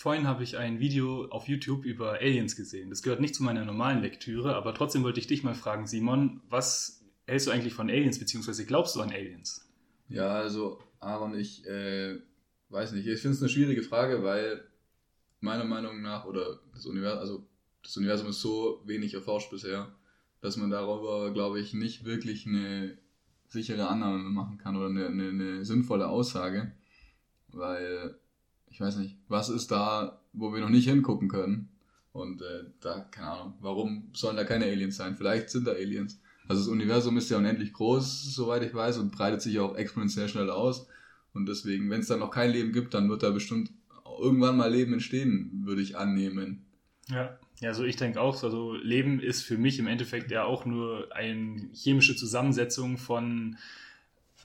Vorhin habe ich ein Video auf YouTube über Aliens gesehen. Das gehört nicht zu meiner normalen Lektüre, aber trotzdem wollte ich dich mal fragen, Simon, was hältst du eigentlich von Aliens, beziehungsweise glaubst du an Aliens? Ja, also Aaron, ich äh, weiß nicht. Ich finde es eine schwierige Frage, weil meiner Meinung nach, oder das Universum, also das Universum ist so wenig erforscht bisher, dass man darüber, glaube ich, nicht wirklich eine sichere Annahme machen kann oder eine, eine, eine sinnvolle Aussage. Weil, ich weiß nicht, was ist da, wo wir noch nicht hingucken können? Und äh, da, keine Ahnung, warum sollen da keine Aliens sein? Vielleicht sind da Aliens. Also das Universum ist ja unendlich groß, soweit ich weiß, und breitet sich auch exponentiell schnell aus. Und deswegen, wenn es da noch kein Leben gibt, dann wird da bestimmt irgendwann mal Leben entstehen, würde ich annehmen. Ja. Ja, also ich denke auch, also Leben ist für mich im Endeffekt ja auch nur eine chemische Zusammensetzung von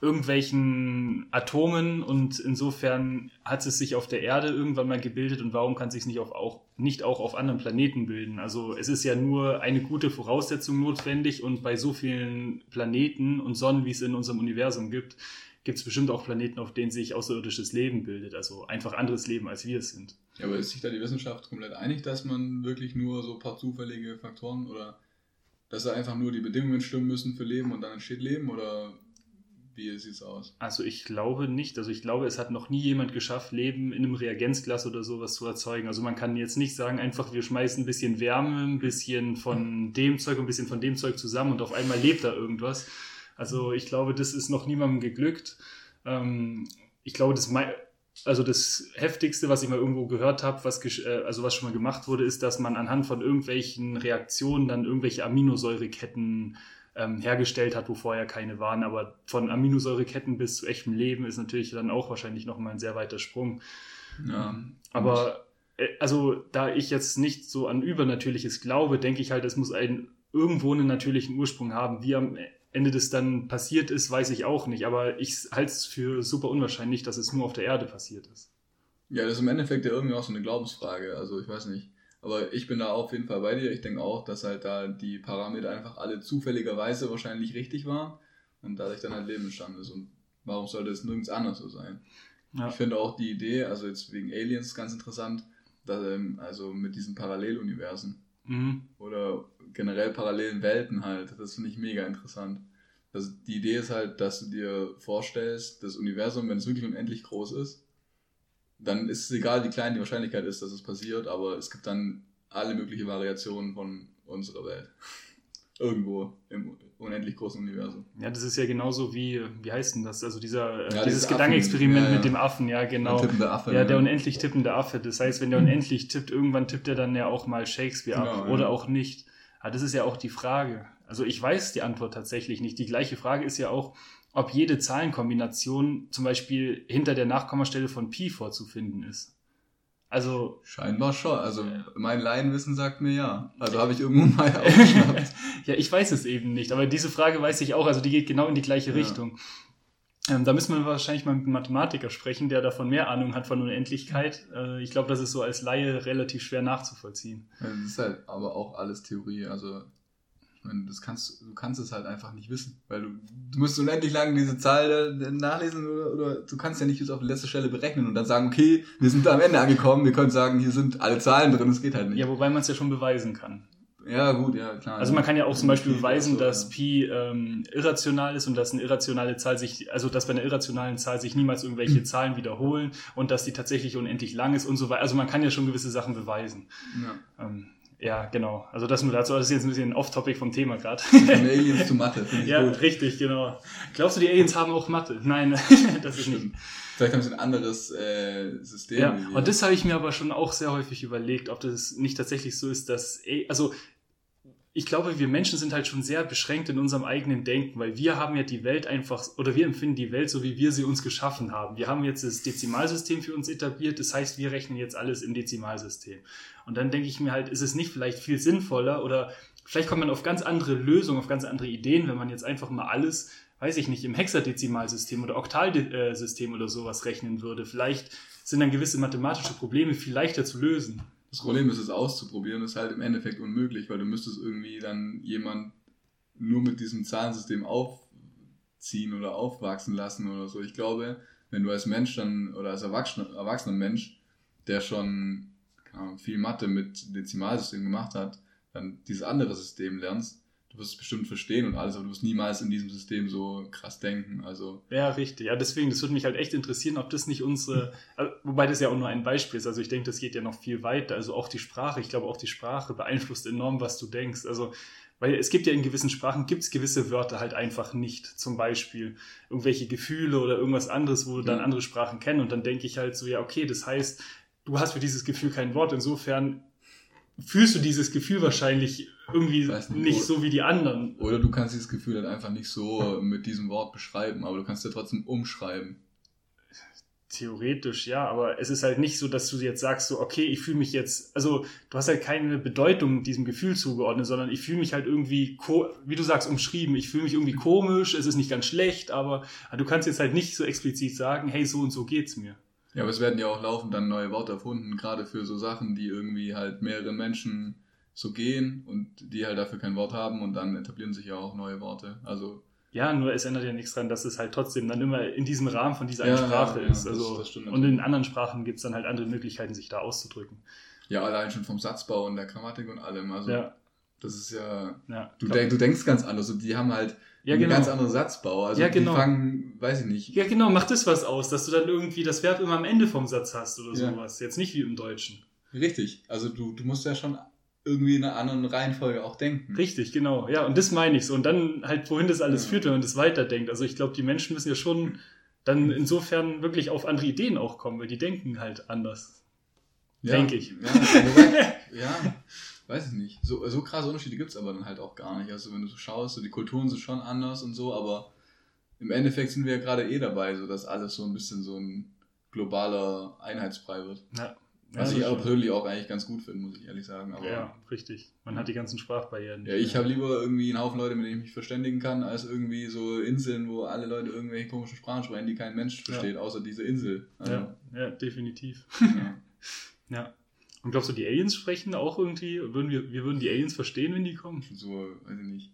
irgendwelchen Atomen und insofern hat es sich auf der Erde irgendwann mal gebildet und warum kann es sich nicht, auf, auch, nicht auch auf anderen Planeten bilden? Also es ist ja nur eine gute Voraussetzung notwendig und bei so vielen Planeten und Sonnen, wie es in unserem Universum gibt, gibt es bestimmt auch Planeten, auf denen sich außerirdisches Leben bildet, also einfach anderes Leben, als wir es sind. Ja, aber ist sich da die Wissenschaft komplett einig, dass man wirklich nur so ein paar zufällige Faktoren oder dass da einfach nur die Bedingungen stimmen müssen für Leben und dann entsteht Leben oder wie sieht es aus? Also ich glaube nicht. Also ich glaube, es hat noch nie jemand geschafft, Leben in einem Reagenzglas oder sowas zu erzeugen. Also man kann jetzt nicht sagen, einfach wir schmeißen ein bisschen Wärme, ein bisschen von dem Zeug, ein bisschen von dem Zeug zusammen und auf einmal lebt da irgendwas. Also ich glaube, das ist noch niemandem geglückt. Ähm, ich glaube, das, also das heftigste, was ich mal irgendwo gehört habe, was, äh, also was schon mal gemacht wurde, ist, dass man anhand von irgendwelchen Reaktionen dann irgendwelche Aminosäureketten ähm, hergestellt hat, wo vorher keine waren. Aber von Aminosäureketten bis zu echtem Leben ist natürlich dann auch wahrscheinlich nochmal ein sehr weiter Sprung. Ja, ähm, aber äh, also da ich jetzt nicht so an Übernatürliches glaube, denke ich halt, es muss einen irgendwo einen natürlichen Ursprung haben. Wie am Ende das dann passiert ist, weiß ich auch nicht. Aber ich halte es für super unwahrscheinlich, dass es nur auf der Erde passiert ist. Ja, das ist im Endeffekt ja irgendwie auch so eine Glaubensfrage. Also ich weiß nicht. Aber ich bin da auf jeden Fall bei dir. Ich denke auch, dass halt da die Parameter einfach alle zufälligerweise wahrscheinlich richtig waren und dadurch dann halt Leben entstanden ist. Und warum sollte es nirgends anders so sein? Ja. Ich finde auch die Idee, also jetzt wegen Aliens ganz interessant, dass, ähm, also mit diesen Paralleluniversen mhm. oder generell parallelen Welten halt. Das finde ich mega interessant. Also die Idee ist halt, dass du dir vorstellst, das Universum, wenn es wirklich unendlich groß ist, dann ist es egal, wie klein die Wahrscheinlichkeit ist, dass es passiert, aber es gibt dann alle möglichen Variationen von unserer Welt. Irgendwo im unendlich großen Universum. Ja, das ist ja genauso wie, wie heißt denn das? Also dieser, ja, dieses Gedankenexperiment ja, ja. mit dem Affen, ja, genau. Der tippende Affe. Ja, der unendlich tippende Affe. Das heißt, wenn der unendlich tippt, irgendwann tippt er dann ja auch mal Shakespeare genau, ab oder auch nicht. Aber das ist ja auch die Frage. Also ich weiß die Antwort tatsächlich nicht. Die gleiche Frage ist ja auch, ob jede Zahlenkombination zum Beispiel hinter der Nachkommastelle von Pi vorzufinden ist. Also. Scheinbar schon. Also mein Laienwissen sagt mir ja. Also habe ich irgendwo mal aufgeschnappt. ja, ich weiß es eben nicht. Aber diese Frage weiß ich auch. Also die geht genau in die gleiche ja. Richtung. Ähm, da müssen wir wahrscheinlich mal mit einem Mathematiker sprechen, der davon mehr Ahnung hat von Unendlichkeit. Äh, ich glaube, das ist so als Laie relativ schwer nachzuvollziehen. Ja, das ist halt aber auch alles Theorie. Also meine, das kannst, du kannst es halt einfach nicht wissen, weil du, du musst unendlich lang diese Zahl nachlesen oder, oder du kannst ja nicht bis auf die letzte Stelle berechnen und dann sagen, okay, wir sind da am Ende angekommen, wir können sagen, hier sind alle Zahlen drin, das geht halt nicht. Ja, wobei man es ja schon beweisen kann. Ja, gut, ja, klar. Also man kann ja auch zum Beispiel beweisen, so, dass ja. Pi ähm, irrational ist und dass eine irrationale Zahl sich, also dass bei einer irrationalen Zahl sich niemals irgendwelche Zahlen wiederholen und dass die tatsächlich unendlich lang ist und so weiter. Also man kann ja schon gewisse Sachen beweisen. Ja. Ähm, ja, genau. Also das nur dazu. Das ist jetzt ein bisschen off-topic vom Thema gerade. Aliens zu Mathe, finde ich Ja, gut. richtig, genau. Glaubst du, die Aliens haben auch Mathe? Nein, das ist nicht. Vielleicht haben sie ein anderes äh, System. Ja, und das habe ich mir aber schon auch sehr häufig überlegt, ob das nicht tatsächlich so ist, dass, also ich glaube, wir Menschen sind halt schon sehr beschränkt in unserem eigenen Denken, weil wir haben ja die Welt einfach, oder wir empfinden die Welt so, wie wir sie uns geschaffen haben. Wir haben jetzt das Dezimalsystem für uns etabliert, das heißt, wir rechnen jetzt alles im Dezimalsystem. Und dann denke ich mir halt, ist es nicht vielleicht viel sinnvoller oder vielleicht kommt man auf ganz andere Lösungen, auf ganz andere Ideen, wenn man jetzt einfach mal alles, weiß ich nicht, im Hexadezimalsystem oder Oktalsystem oder sowas rechnen würde. Vielleicht sind dann gewisse mathematische Probleme viel leichter zu lösen. Das Problem ist, es auszuprobieren, ist halt im Endeffekt unmöglich, weil du müsstest irgendwie dann jemand nur mit diesem Zahlensystem aufziehen oder aufwachsen lassen oder so. Ich glaube, wenn du als Mensch dann oder als erwachsener, erwachsener Mensch der schon viel Mathe mit Dezimalsystem gemacht hat, dann dieses andere System lernst, du wirst es bestimmt verstehen und alles, aber du wirst niemals in diesem System so krass denken. Also ja, richtig. Ja, deswegen, das würde mich halt echt interessieren, ob das nicht unsere, also, wobei das ja auch nur ein Beispiel ist. Also ich denke, das geht ja noch viel weiter. Also auch die Sprache, ich glaube auch die Sprache beeinflusst enorm, was du denkst. Also weil es gibt ja in gewissen Sprachen, gibt es gewisse Wörter halt einfach nicht. Zum Beispiel irgendwelche Gefühle oder irgendwas anderes, wo dann andere Sprachen kennen. Und dann denke ich halt so, ja, okay, das heißt, du hast für dieses Gefühl kein Wort. Insofern fühlst du dieses Gefühl wahrscheinlich irgendwie nicht, nicht so wie die anderen. Oder du kannst dieses Gefühl halt einfach nicht so mit diesem Wort beschreiben, aber du kannst ja trotzdem umschreiben. Theoretisch, ja, aber es ist halt nicht so, dass du jetzt sagst, so, okay, ich fühle mich jetzt, also du hast halt keine Bedeutung diesem Gefühl zugeordnet, sondern ich fühle mich halt irgendwie, wie du sagst, umschrieben, ich fühle mich irgendwie komisch, es ist nicht ganz schlecht, aber du kannst jetzt halt nicht so explizit sagen, hey, so und so geht's mir. Ja, aber es werden ja auch laufend dann neue Worte erfunden, gerade für so Sachen, die irgendwie halt mehreren Menschen so gehen und die halt dafür kein Wort haben und dann etablieren sich ja auch neue Worte. Also ja, nur es ändert ja nichts daran, dass es halt trotzdem dann immer in diesem Rahmen von dieser ja, Sprache ja, ist. Also, das, das und in anderen Sprachen gibt es dann halt andere Möglichkeiten, sich da auszudrücken. Ja, allein schon vom Satzbau und der Grammatik und allem. Also ja. das ist ja. ja du, denk, du denkst ganz anders. Und die haben halt ja, genau. Ein ganz anderer Satzbau. Also ja, genau. die fangen, weiß ich nicht. Ja, genau, macht das was aus, dass du dann irgendwie das Verb immer am Ende vom Satz hast oder ja. sowas. Jetzt nicht wie im Deutschen. Richtig. Also du, du musst ja schon irgendwie in einer anderen Reihenfolge auch denken. Richtig, genau. Ja, und das meine ich so. Und dann halt, wohin das alles ja. führt, wenn man das weiterdenkt. Also ich glaube, die Menschen müssen ja schon dann insofern wirklich auf andere Ideen auch kommen, weil die denken halt anders. Ja, Denke ich. Ja, ja, weiß ich nicht. So, so krasse Unterschiede gibt es aber dann halt auch gar nicht. Also wenn du so schaust, so die Kulturen sind schon anders und so, aber im Endeffekt sind wir ja gerade eh dabei, so dass alles so ein bisschen so ein globaler Einheitsbrei wird. Ja. Was ja, ich aber persönlich auch eigentlich ganz gut finde, muss ich ehrlich sagen. Aber ja, richtig. Man hat die ganzen Sprachbarrieren. Ja, ich habe lieber irgendwie einen Haufen Leute, mit denen ich mich verständigen kann, als irgendwie so Inseln, wo alle Leute irgendwelche komischen Sprachen sprechen, die kein Mensch versteht, ja. außer diese Insel. Also, ja, ja, definitiv. Ja. ja. Und glaubst du, die Aliens sprechen auch irgendwie? Würden wir, wir würden die Aliens verstehen, wenn die kommen? So, weiß ich nicht.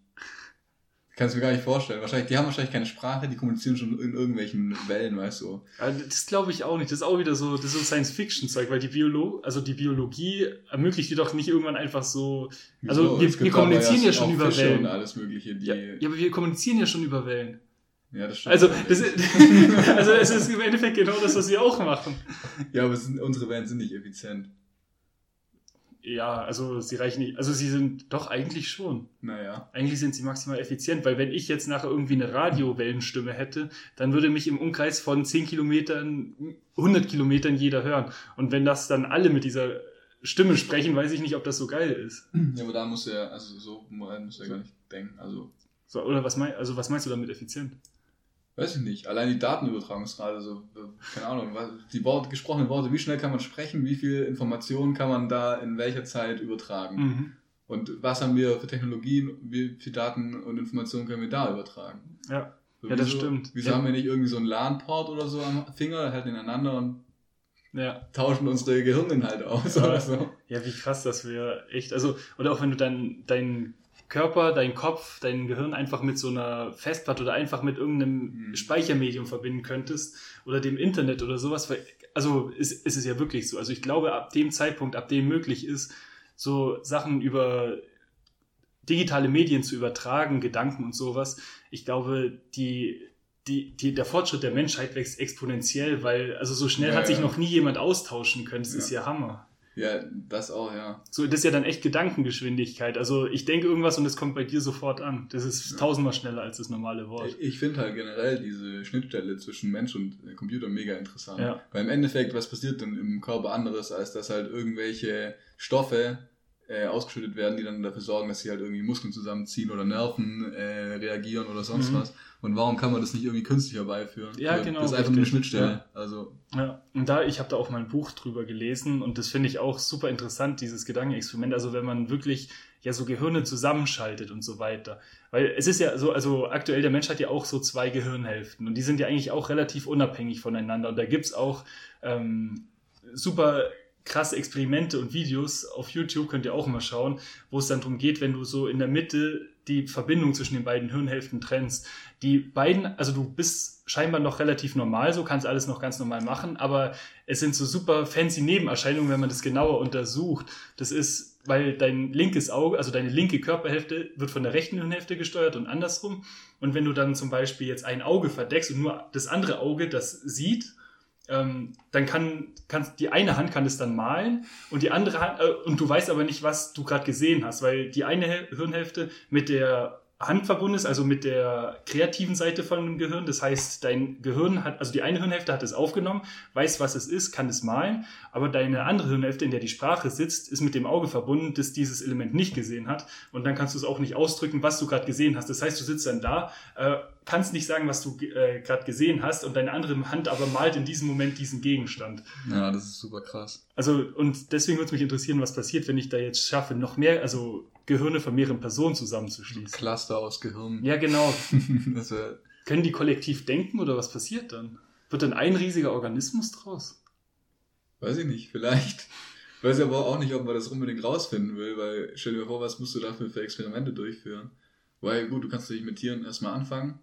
Kannst du mir gar nicht vorstellen. Wahrscheinlich, die haben wahrscheinlich keine Sprache, die kommunizieren schon in irgendwelchen Wellen, weißt du. Das glaube ich auch nicht. Das ist auch wieder so, das ist so Science-Fiction-Zeug, weil die Biolo also die Biologie ermöglicht die doch nicht irgendwann einfach so. Also wir, wir kommunizieren ja, schon über Fische Wellen. Und alles Mögliche, ja, ja, aber wir kommunizieren ja schon über Wellen. Ja, das stimmt. Also, das ist, also es ist im Endeffekt genau das, was wir auch machen. Ja, aber sind, unsere Wellen sind nicht effizient. Ja, also sie reichen nicht. Also sie sind doch eigentlich schon. Naja. Eigentlich sind sie maximal effizient, weil wenn ich jetzt nachher irgendwie eine Radiowellenstimme hätte, dann würde mich im Umkreis von 10 Kilometern, 100 Kilometern jeder hören. Und wenn das dann alle mit dieser Stimme sprechen, weiß ich nicht, ob das so geil ist. Ja, aber da muss er, also so muss er gar nicht denken. Also. So, oder was, mein, also was meinst du damit effizient? Weiß ich nicht. Allein die Datenübertragungsrate, also, keine Ahnung, die Wort, gesprochenen Worte, wie schnell kann man sprechen, wie viel Informationen kann man da in welcher Zeit übertragen? Mhm. Und was haben wir für Technologien, wie viel Daten und Informationen können wir da übertragen? Ja, so, ja das wieso, stimmt. Wieso ja. haben wir nicht irgendwie so einen LAN-Port oder so am Finger, halten ineinander und ja. tauschen unsere Gehirninhalte aus ja. oder so? Ja, wie krass, dass wir echt, also, oder auch wenn du dann dein Körper, dein Kopf, dein Gehirn einfach mit so einer Festplatte oder einfach mit irgendeinem mhm. Speichermedium verbinden könntest oder dem Internet oder sowas. Also ist, ist es ja wirklich so. Also ich glaube, ab dem Zeitpunkt, ab dem möglich ist, so Sachen über digitale Medien zu übertragen, Gedanken und sowas, ich glaube, die, die, die, der Fortschritt der Menschheit wächst exponentiell, weil also so schnell ja, hat sich noch nie jemand austauschen können. Das ja. ist ja Hammer. Ja, das auch, ja. So, das ist ja dann echt Gedankengeschwindigkeit. Also ich denke irgendwas und es kommt bei dir sofort an. Das ist ja. tausendmal schneller als das normale Wort. Ich finde halt generell diese Schnittstelle zwischen Mensch und Computer mega interessant. Ja. Weil im Endeffekt, was passiert denn im Körper anderes, als dass halt irgendwelche Stoffe äh, ausgeschüttet werden, die dann dafür sorgen, dass sie halt irgendwie Muskeln zusammenziehen oder Nerven äh, reagieren oder sonst mhm. was. Und warum kann man das nicht irgendwie künstlich herbeiführen? Ja, genau. Das ist einfach eine Schnittstelle. Ja. Also. Ja, und da, ich habe da auch mal ein Buch drüber gelesen und das finde ich auch super interessant, dieses Gedankenexperiment. Also wenn man wirklich ja so Gehirne zusammenschaltet und so weiter. Weil es ist ja so, also aktuell der Mensch hat ja auch so zwei Gehirnhälften und die sind ja eigentlich auch relativ unabhängig voneinander. Und da gibt's auch ähm, super krasse Experimente und Videos auf YouTube, könnt ihr auch mal schauen, wo es dann darum geht, wenn du so in der Mitte die Verbindung zwischen den beiden Hirnhälften trennst. Die beiden, also du bist scheinbar noch relativ normal, so kannst alles noch ganz normal machen, aber es sind so super fancy Nebenerscheinungen, wenn man das genauer untersucht. Das ist, weil dein linkes Auge, also deine linke Körperhälfte wird von der rechten Hirnhälfte gesteuert und andersrum. Und wenn du dann zum Beispiel jetzt ein Auge verdeckst und nur das andere Auge das sieht, ähm, dann kann, kann die eine Hand kann es dann malen und die andere Hand, äh, und du weißt aber nicht, was du gerade gesehen hast, weil die eine Hirnhälfte mit der Hand verbunden ist, also mit der kreativen Seite von dem Gehirn. Das heißt, dein Gehirn hat, also die eine Hirnhälfte hat es aufgenommen, weiß, was es ist, kann es malen, aber deine andere Hirnhälfte, in der die Sprache sitzt, ist mit dem Auge verbunden, das dieses Element nicht gesehen hat. Und dann kannst du es auch nicht ausdrücken, was du gerade gesehen hast. Das heißt, du sitzt dann da, äh, kannst nicht sagen, was du äh, gerade gesehen hast, und deine andere Hand aber malt in diesem Moment diesen Gegenstand. Ja, das ist super krass. Also, und deswegen würde es mich interessieren, was passiert, wenn ich da jetzt schaffe, noch mehr, also Gehirne von mehreren Personen zusammenzuschließen. Cluster aus Gehirn. Ja, genau. Können die kollektiv denken oder was passiert dann? Wird dann ein riesiger Organismus draus? Weiß ich nicht, vielleicht. Weiß aber auch nicht, ob man das unbedingt rausfinden will, weil stell dir vor, was musst du dafür für Experimente durchführen? Weil gut, du kannst dich mit Tieren erstmal anfangen.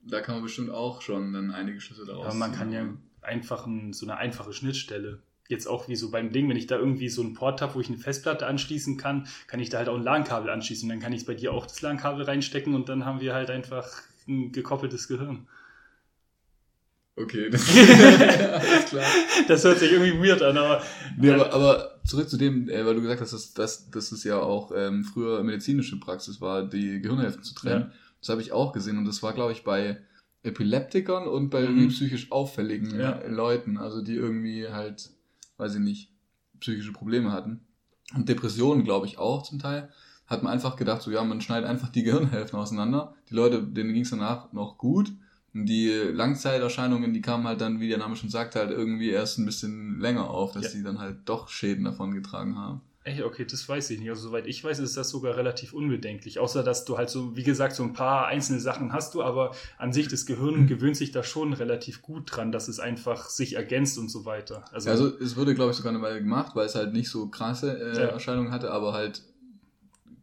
Da kann man bestimmt auch schon dann einige Schlüsse daraus Ja, man kann ja einfach ein, so eine einfache Schnittstelle jetzt auch wie so beim Ding, wenn ich da irgendwie so einen Port habe, wo ich eine Festplatte anschließen kann, kann ich da halt auch ein LAN-Kabel anschließen. Dann kann ich bei dir auch das LAN-Kabel reinstecken und dann haben wir halt einfach ein gekoppeltes Gehirn. Okay, das, ist klar. das hört sich irgendwie weird an, aber. Nee, aber, aber zurück zu dem, äh, weil du gesagt hast, dass, dass, dass es ja auch ähm, früher medizinische Praxis war, die Gehirnhälften zu trennen. Ja. Das habe ich auch gesehen und das war, glaube ich, bei Epileptikern und bei mhm. psychisch auffälligen ja. Leuten, also die irgendwie halt weil sie nicht, psychische Probleme hatten. Und Depressionen, glaube ich, auch zum Teil. Hat man einfach gedacht, so ja, man schneidet einfach die Gehirnhälften auseinander. Die Leute, denen ging es danach noch gut. Und die Langzeiterscheinungen, die kamen halt dann, wie der Name schon sagt, halt irgendwie erst ein bisschen länger auf, dass ja. die dann halt doch Schäden davon getragen haben. Echt? Okay, das weiß ich nicht. Also soweit ich weiß, ist das sogar relativ unbedenklich. Außer, dass du halt so, wie gesagt, so ein paar einzelne Sachen hast du, aber an sich das Gehirn mhm. gewöhnt sich da schon relativ gut dran, dass es einfach sich ergänzt und so weiter. Also, also es wurde, glaube ich, sogar eine Weile gemacht, weil es halt nicht so krasse äh, ja. Erscheinungen hatte, aber halt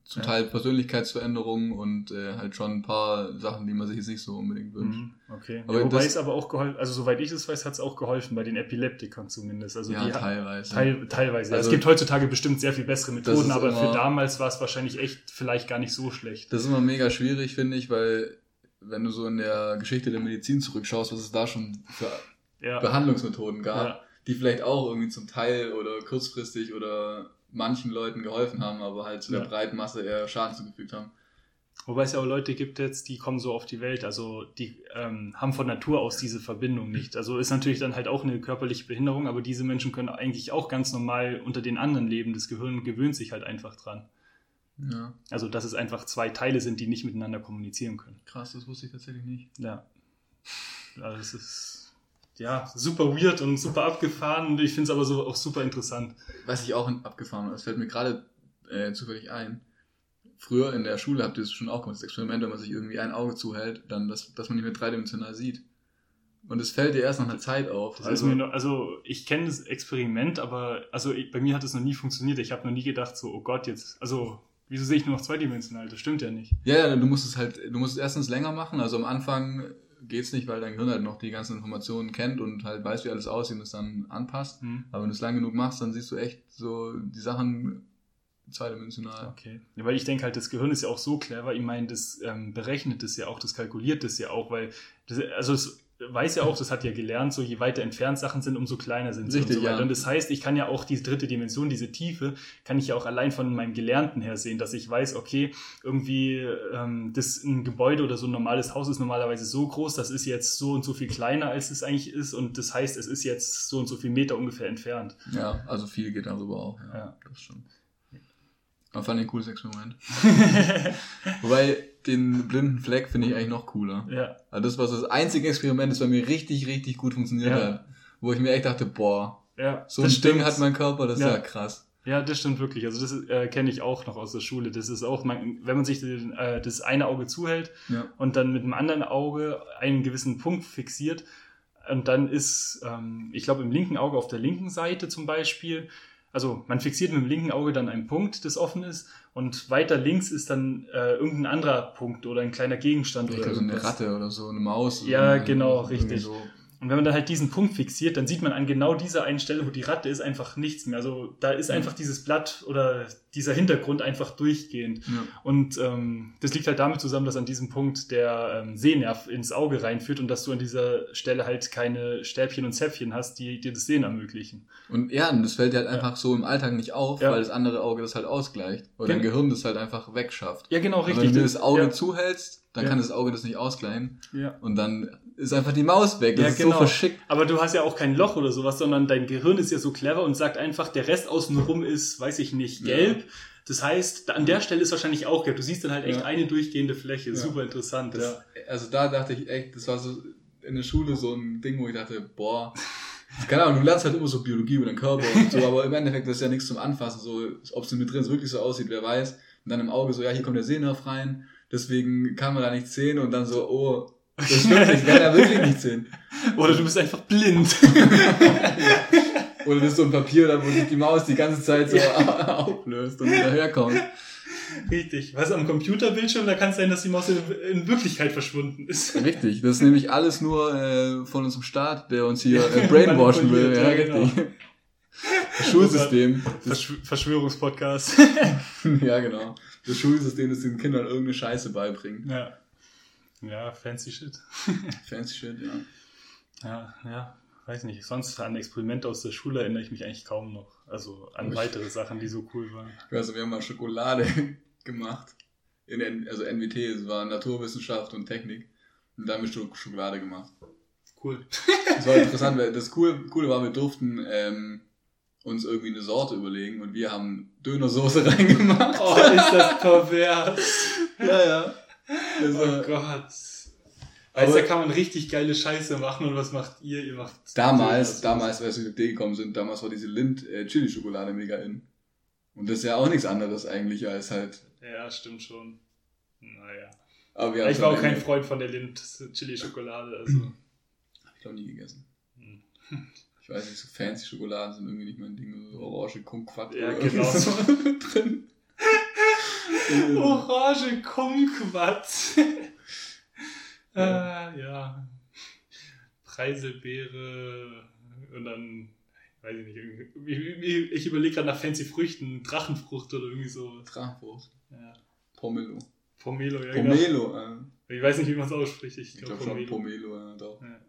zum ja. Teil Persönlichkeitsveränderungen und äh, halt schon ein paar Sachen, die man sich jetzt nicht so unbedingt wünscht. Mhm, okay. Aber ja, wobei es aber auch geholfen, also soweit ich es weiß, hat es auch geholfen bei den Epileptikern zumindest. Also ja, die teilweise. Teil, teilweise. Also, es gibt heutzutage bestimmt sehr viel bessere Methoden, aber immer, für damals war es wahrscheinlich echt vielleicht gar nicht so schlecht. Das ist immer mega schwierig, finde ich, weil wenn du so in der Geschichte der Medizin zurückschaust, was es da schon für ja. Behandlungsmethoden gab, die vielleicht auch irgendwie zum Teil oder kurzfristig oder manchen Leuten geholfen haben, aber halt zu der breiten Masse eher Schaden zugefügt haben. Wobei es ja auch Leute gibt jetzt, die kommen so auf die Welt, also die ähm, haben von Natur aus diese Verbindung nicht. Also ist natürlich dann halt auch eine körperliche Behinderung, aber diese Menschen können eigentlich auch ganz normal unter den anderen leben. Das Gehirn gewöhnt sich halt einfach dran. Ja. Also dass es einfach zwei Teile sind, die nicht miteinander kommunizieren können. Krass, das wusste ich tatsächlich nicht. Ja. Also es ist ja, super weird und super abgefahren und ich finde es aber so auch super interessant. Was ich auch abgefahren das fällt mir gerade äh, zufällig ein. Früher in der Schule habt ihr es schon auch gemacht, das Experiment, wenn man sich irgendwie ein Auge zuhält, dann, dass, dass man nicht mehr dreidimensional sieht. Und es fällt dir erst nach einer Zeit auf. Also, noch, also ich kenne das Experiment, aber also ich, bei mir hat es noch nie funktioniert. Ich habe noch nie gedacht, so, oh Gott, jetzt, also wieso sehe ich nur noch zweidimensional? Das stimmt ja nicht. Ja, ja, du musst es halt, du musst es erstens länger machen. Also am Anfang geht's nicht, weil dein Gehirn halt noch die ganzen Informationen kennt und halt weiß, wie alles aussieht und es dann anpasst. Mhm. Aber wenn du es lang genug machst, dann siehst du echt so die Sachen zweidimensional. Okay. Ja, weil ich denke halt, das Gehirn ist ja auch so clever. Ich meine, das ähm, berechnet es ja auch, das kalkuliert es ja auch, weil das, also es weiß ja auch, das hat ja gelernt, so je weiter entfernt Sachen sind, umso kleiner sind sie Richtig, und so weiter. Ja. Und das heißt, ich kann ja auch diese dritte Dimension, diese Tiefe, kann ich ja auch allein von meinem Gelernten her sehen, dass ich weiß, okay, irgendwie ähm, das ein Gebäude oder so ein normales Haus ist normalerweise so groß, das ist jetzt so und so viel kleiner, als es eigentlich ist und das heißt, es ist jetzt so und so viel Meter ungefähr entfernt. Ja, also viel geht darüber auch. Ja, ja. das stimmt. Aber fand ich ein cooles Experiment. Wobei, den blinden Fleck finde ich eigentlich noch cooler. Ja. Also das war so das einzige Experiment, das bei mir richtig, richtig gut funktioniert ja. hat. Wo ich mir echt dachte, boah, ja, so ein Ding hat mein Körper, das ja. ist ja krass. Ja, das stimmt wirklich. Also das äh, kenne ich auch noch aus der Schule. Das ist auch, man, wenn man sich den, äh, das eine Auge zuhält ja. und dann mit dem anderen Auge einen gewissen Punkt fixiert, und dann ist, ähm, ich glaube, im linken Auge auf der linken Seite zum Beispiel, also man fixiert mit dem linken Auge dann einen Punkt, das offen ist, und weiter links ist dann äh, irgendein anderer Punkt oder ein kleiner Gegenstand Ich oder so eine. Ratte oder so, eine Maus. Ja, genau, richtig. So. Und wenn man dann halt diesen Punkt fixiert, dann sieht man an genau dieser einen Stelle, wo die Ratte ist, einfach nichts mehr. Also da ist einfach dieses Blatt oder dieser Hintergrund einfach durchgehend. Ja. Und ähm, das liegt halt damit zusammen, dass an diesem Punkt der ähm, Sehnerv ins Auge reinführt und dass du an dieser Stelle halt keine Stäbchen und Zäpfchen hast, die dir das Sehen ermöglichen. Und ja, und das fällt dir halt einfach so im Alltag nicht auf, Ja. weil das andere Auge das halt ausgleicht. Oder dein Gehirn das halt einfach wegschafft. Ja, genau, Aber richtig. wenn du das Auge zuhältst, dann kann das Auge das nicht ausgleichen. ja. Und dann ist einfach die Maus weg. Das Ja, ist genau. so verschickt. Aber du hast ja auch kein Loch oder sowas, sondern dein Gehirn ist ja so clever und sagt einfach, der Rest außenrum ist, weiß ich nicht, Ja. gelb. Das heißt, an der Stelle ist wahrscheinlich auch gelb. Du siehst dann halt echt Ja. eine durchgehende Fläche. Ja. Super interessant. Das, Ja, also da dachte ich echt, das war so in der Schule so ein Ding, wo ich dachte, boah, keine Ahnung, du lernst halt immer so Biologie über den Körper und so, aber im Endeffekt das ist ja nichts zum Anfassen, so, ob es mit drin so wirklich so aussieht, wer weiß. Und dann im Auge so, ja, hier kommt der Sehnerv rein, deswegen kann man da nichts sehen und dann so, oh, das stimmt, ich kann da wirklich nichts sehen. Oder du bist einfach blind. Oder das ist so ein Papier, da wo sich die Maus die ganze Zeit so auflöst und wieder herkommt. Richtig. Was am Computerbildschirm, da kann es sein, dass die Maus in, Wirklichkeit verschwunden ist. Richtig, das ist nämlich alles nur äh, von unserem Staat, der uns hier äh, brainwashen will. Ja, ja, richtig. Das Schulsystem. Das, Verschw Verschwörungspodcast. ja, genau. Das Schulsystem, das den Kindern irgendeine Scheiße beibringt. ja. Ja, fancy shit. Fancy shit, ja. Ja, ja. Weiß nicht. Sonst an Experimente aus der Schule erinnere ich mich eigentlich kaum noch. Also an Ich- weitere Sachen, die so cool waren. Also wir haben mal Schokolade gemacht. In, N- also NWT, es war Naturwissenschaft und Technik. Und da haben wir Sch- Schokolade gemacht. Cool. Das war interessant, weil das Coole, Coole war, wir durften ähm, uns irgendwie eine Sorte überlegen und wir haben Dönersoße reingemacht. Oh, ist das pervers. ja, ja. Das Oh Gott. Aber- Also da kann man richtig geile Scheiße machen und was macht ihr? Ihr macht damals, damals, als wir die Idee gekommen sind, damals war diese Lind-Chili-Schokolade mega in. Und das ist ja auch nichts anderes eigentlich als halt. Ja, stimmt schon. Naja. Aber Ja, ich war auch kein Freund von der Lind Chili Schokolade, also. Hab ich noch nie gegessen. Hm. Ich weiß nicht, so fancy Schokoladen sind irgendwie nicht mein Ding. So Orange, Kumquat Ja, oder genau. so drin. Orange Kumquat. äh, ja. Preiselbeere und dann, weiß ich nicht, ich, ich überlege gerade nach fancy Früchten, Drachenfrucht oder irgendwie so. Drachenfrucht. Ja. Pomelo. Pomelo, ja. Genau. Pomelo, äh. Ich weiß nicht, wie man es ausspricht. Ich Ich glaube schon Pomelo. Pomelo, ja, doch. Ja.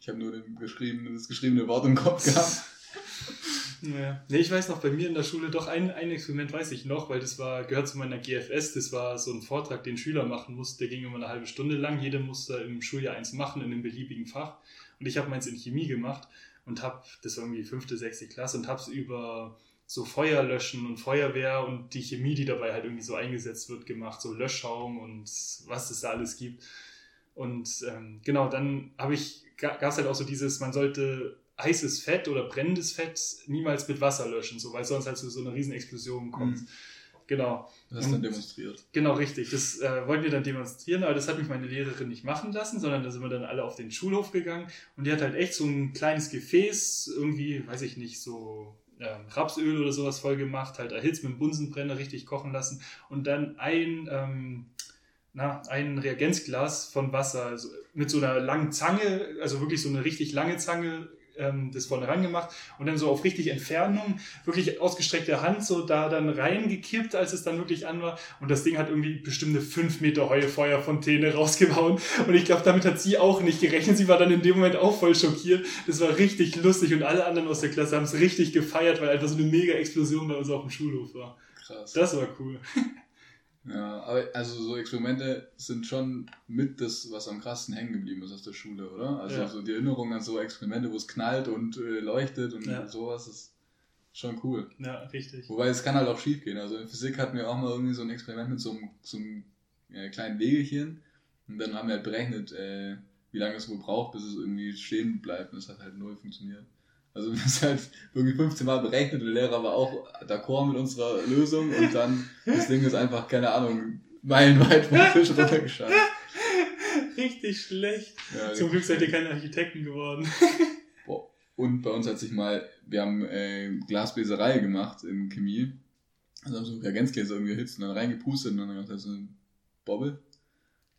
Ich habe nur den geschriebenen, das geschriebene Wort im Kopf gehabt. Ja. Nee, ich weiß noch, bei mir in der Schule doch ein, ein Experiment weiß ich noch, weil das war, gehört zu meiner GFS, das war so ein Vortrag, den Schüler machen mussten, der ging immer eine halbe Stunde lang. Jeder musste im Schuljahr eins machen in einem beliebigen Fach. Und ich habe meins in Chemie gemacht und habe, das war irgendwie fünfte, sechste Klasse und habe es über so Feuerlöschen und Feuerwehr und die Chemie, die dabei halt irgendwie so eingesetzt wird, gemacht, so Löschschaum und was es da alles gibt. Und ähm, genau, dann habe ich, gab es halt auch so dieses, man sollte heißes Fett oder brennendes Fett niemals mit Wasser löschen, so, weil sonst halt zu so einer riesen Explosion kommt. Mhm. Genau, Das hast du dann demonstriert. genau richtig. Das äh, wollten wir dann demonstrieren, aber das hat mich meine Lehrerin nicht machen lassen, sondern da sind wir dann alle auf den Schulhof gegangen und die hat halt echt so ein kleines Gefäß, irgendwie, weiß ich nicht, so ähm, Rapsöl oder sowas voll gemacht, halt erhitzt mit dem Bunsenbrenner richtig kochen lassen und dann ein, ähm, na, ein Reagenzglas von Wasser, also mit so einer langen Zange, also wirklich so eine richtig lange Zange, ähm, das vorne ran gemacht und dann so auf richtig Entfernung, wirklich ausgestreckte Hand so da dann reingekippt, als es dann wirklich an war. Und das Ding hat irgendwie bestimmt eine 5 Meter hohe Feuerfontäne rausgehauen. Und ich glaube, damit hat sie auch nicht gerechnet. Sie war dann in dem Moment auch voll schockiert. Das war richtig lustig und alle anderen aus der Klasse haben es richtig gefeiert, weil einfach so eine mega Explosion bei uns auf dem Schulhof war. Krass. Das war cool. Ja, aber also so Experimente sind schon mit das, was am krassesten hängen geblieben ist aus der Schule, oder? Also Ja. so die Erinnerung an so Experimente, wo es knallt und äh, leuchtet und Ja. sowas ist schon cool. Ja, richtig. Wobei es kann halt auch schief gehen. Also in Physik hatten wir auch mal irgendwie so ein Experiment mit so einem, so einem äh, kleinen Wegelchen und dann haben wir halt berechnet, äh, wie lange es wohl braucht, bis es irgendwie stehen bleibt und es hat halt null funktioniert. Also wir haben es halt irgendwie 15 Mal berechnet und der Lehrer war auch d'accord mit unserer Lösung und dann das Ding ist einfach, keine Ahnung, meilenweit vom Tisch runtergeschaltet. Richtig schlecht. Ja, Zum Glück seid ihr keine Architekten geworden. Boah. Und bei uns hat sich mal, wir haben äh, Glasbläserei gemacht in Chemie. Also haben so Reagenzgläser irgendwie erhitzt und dann reingepustet und dann gab es so eine Bobbel.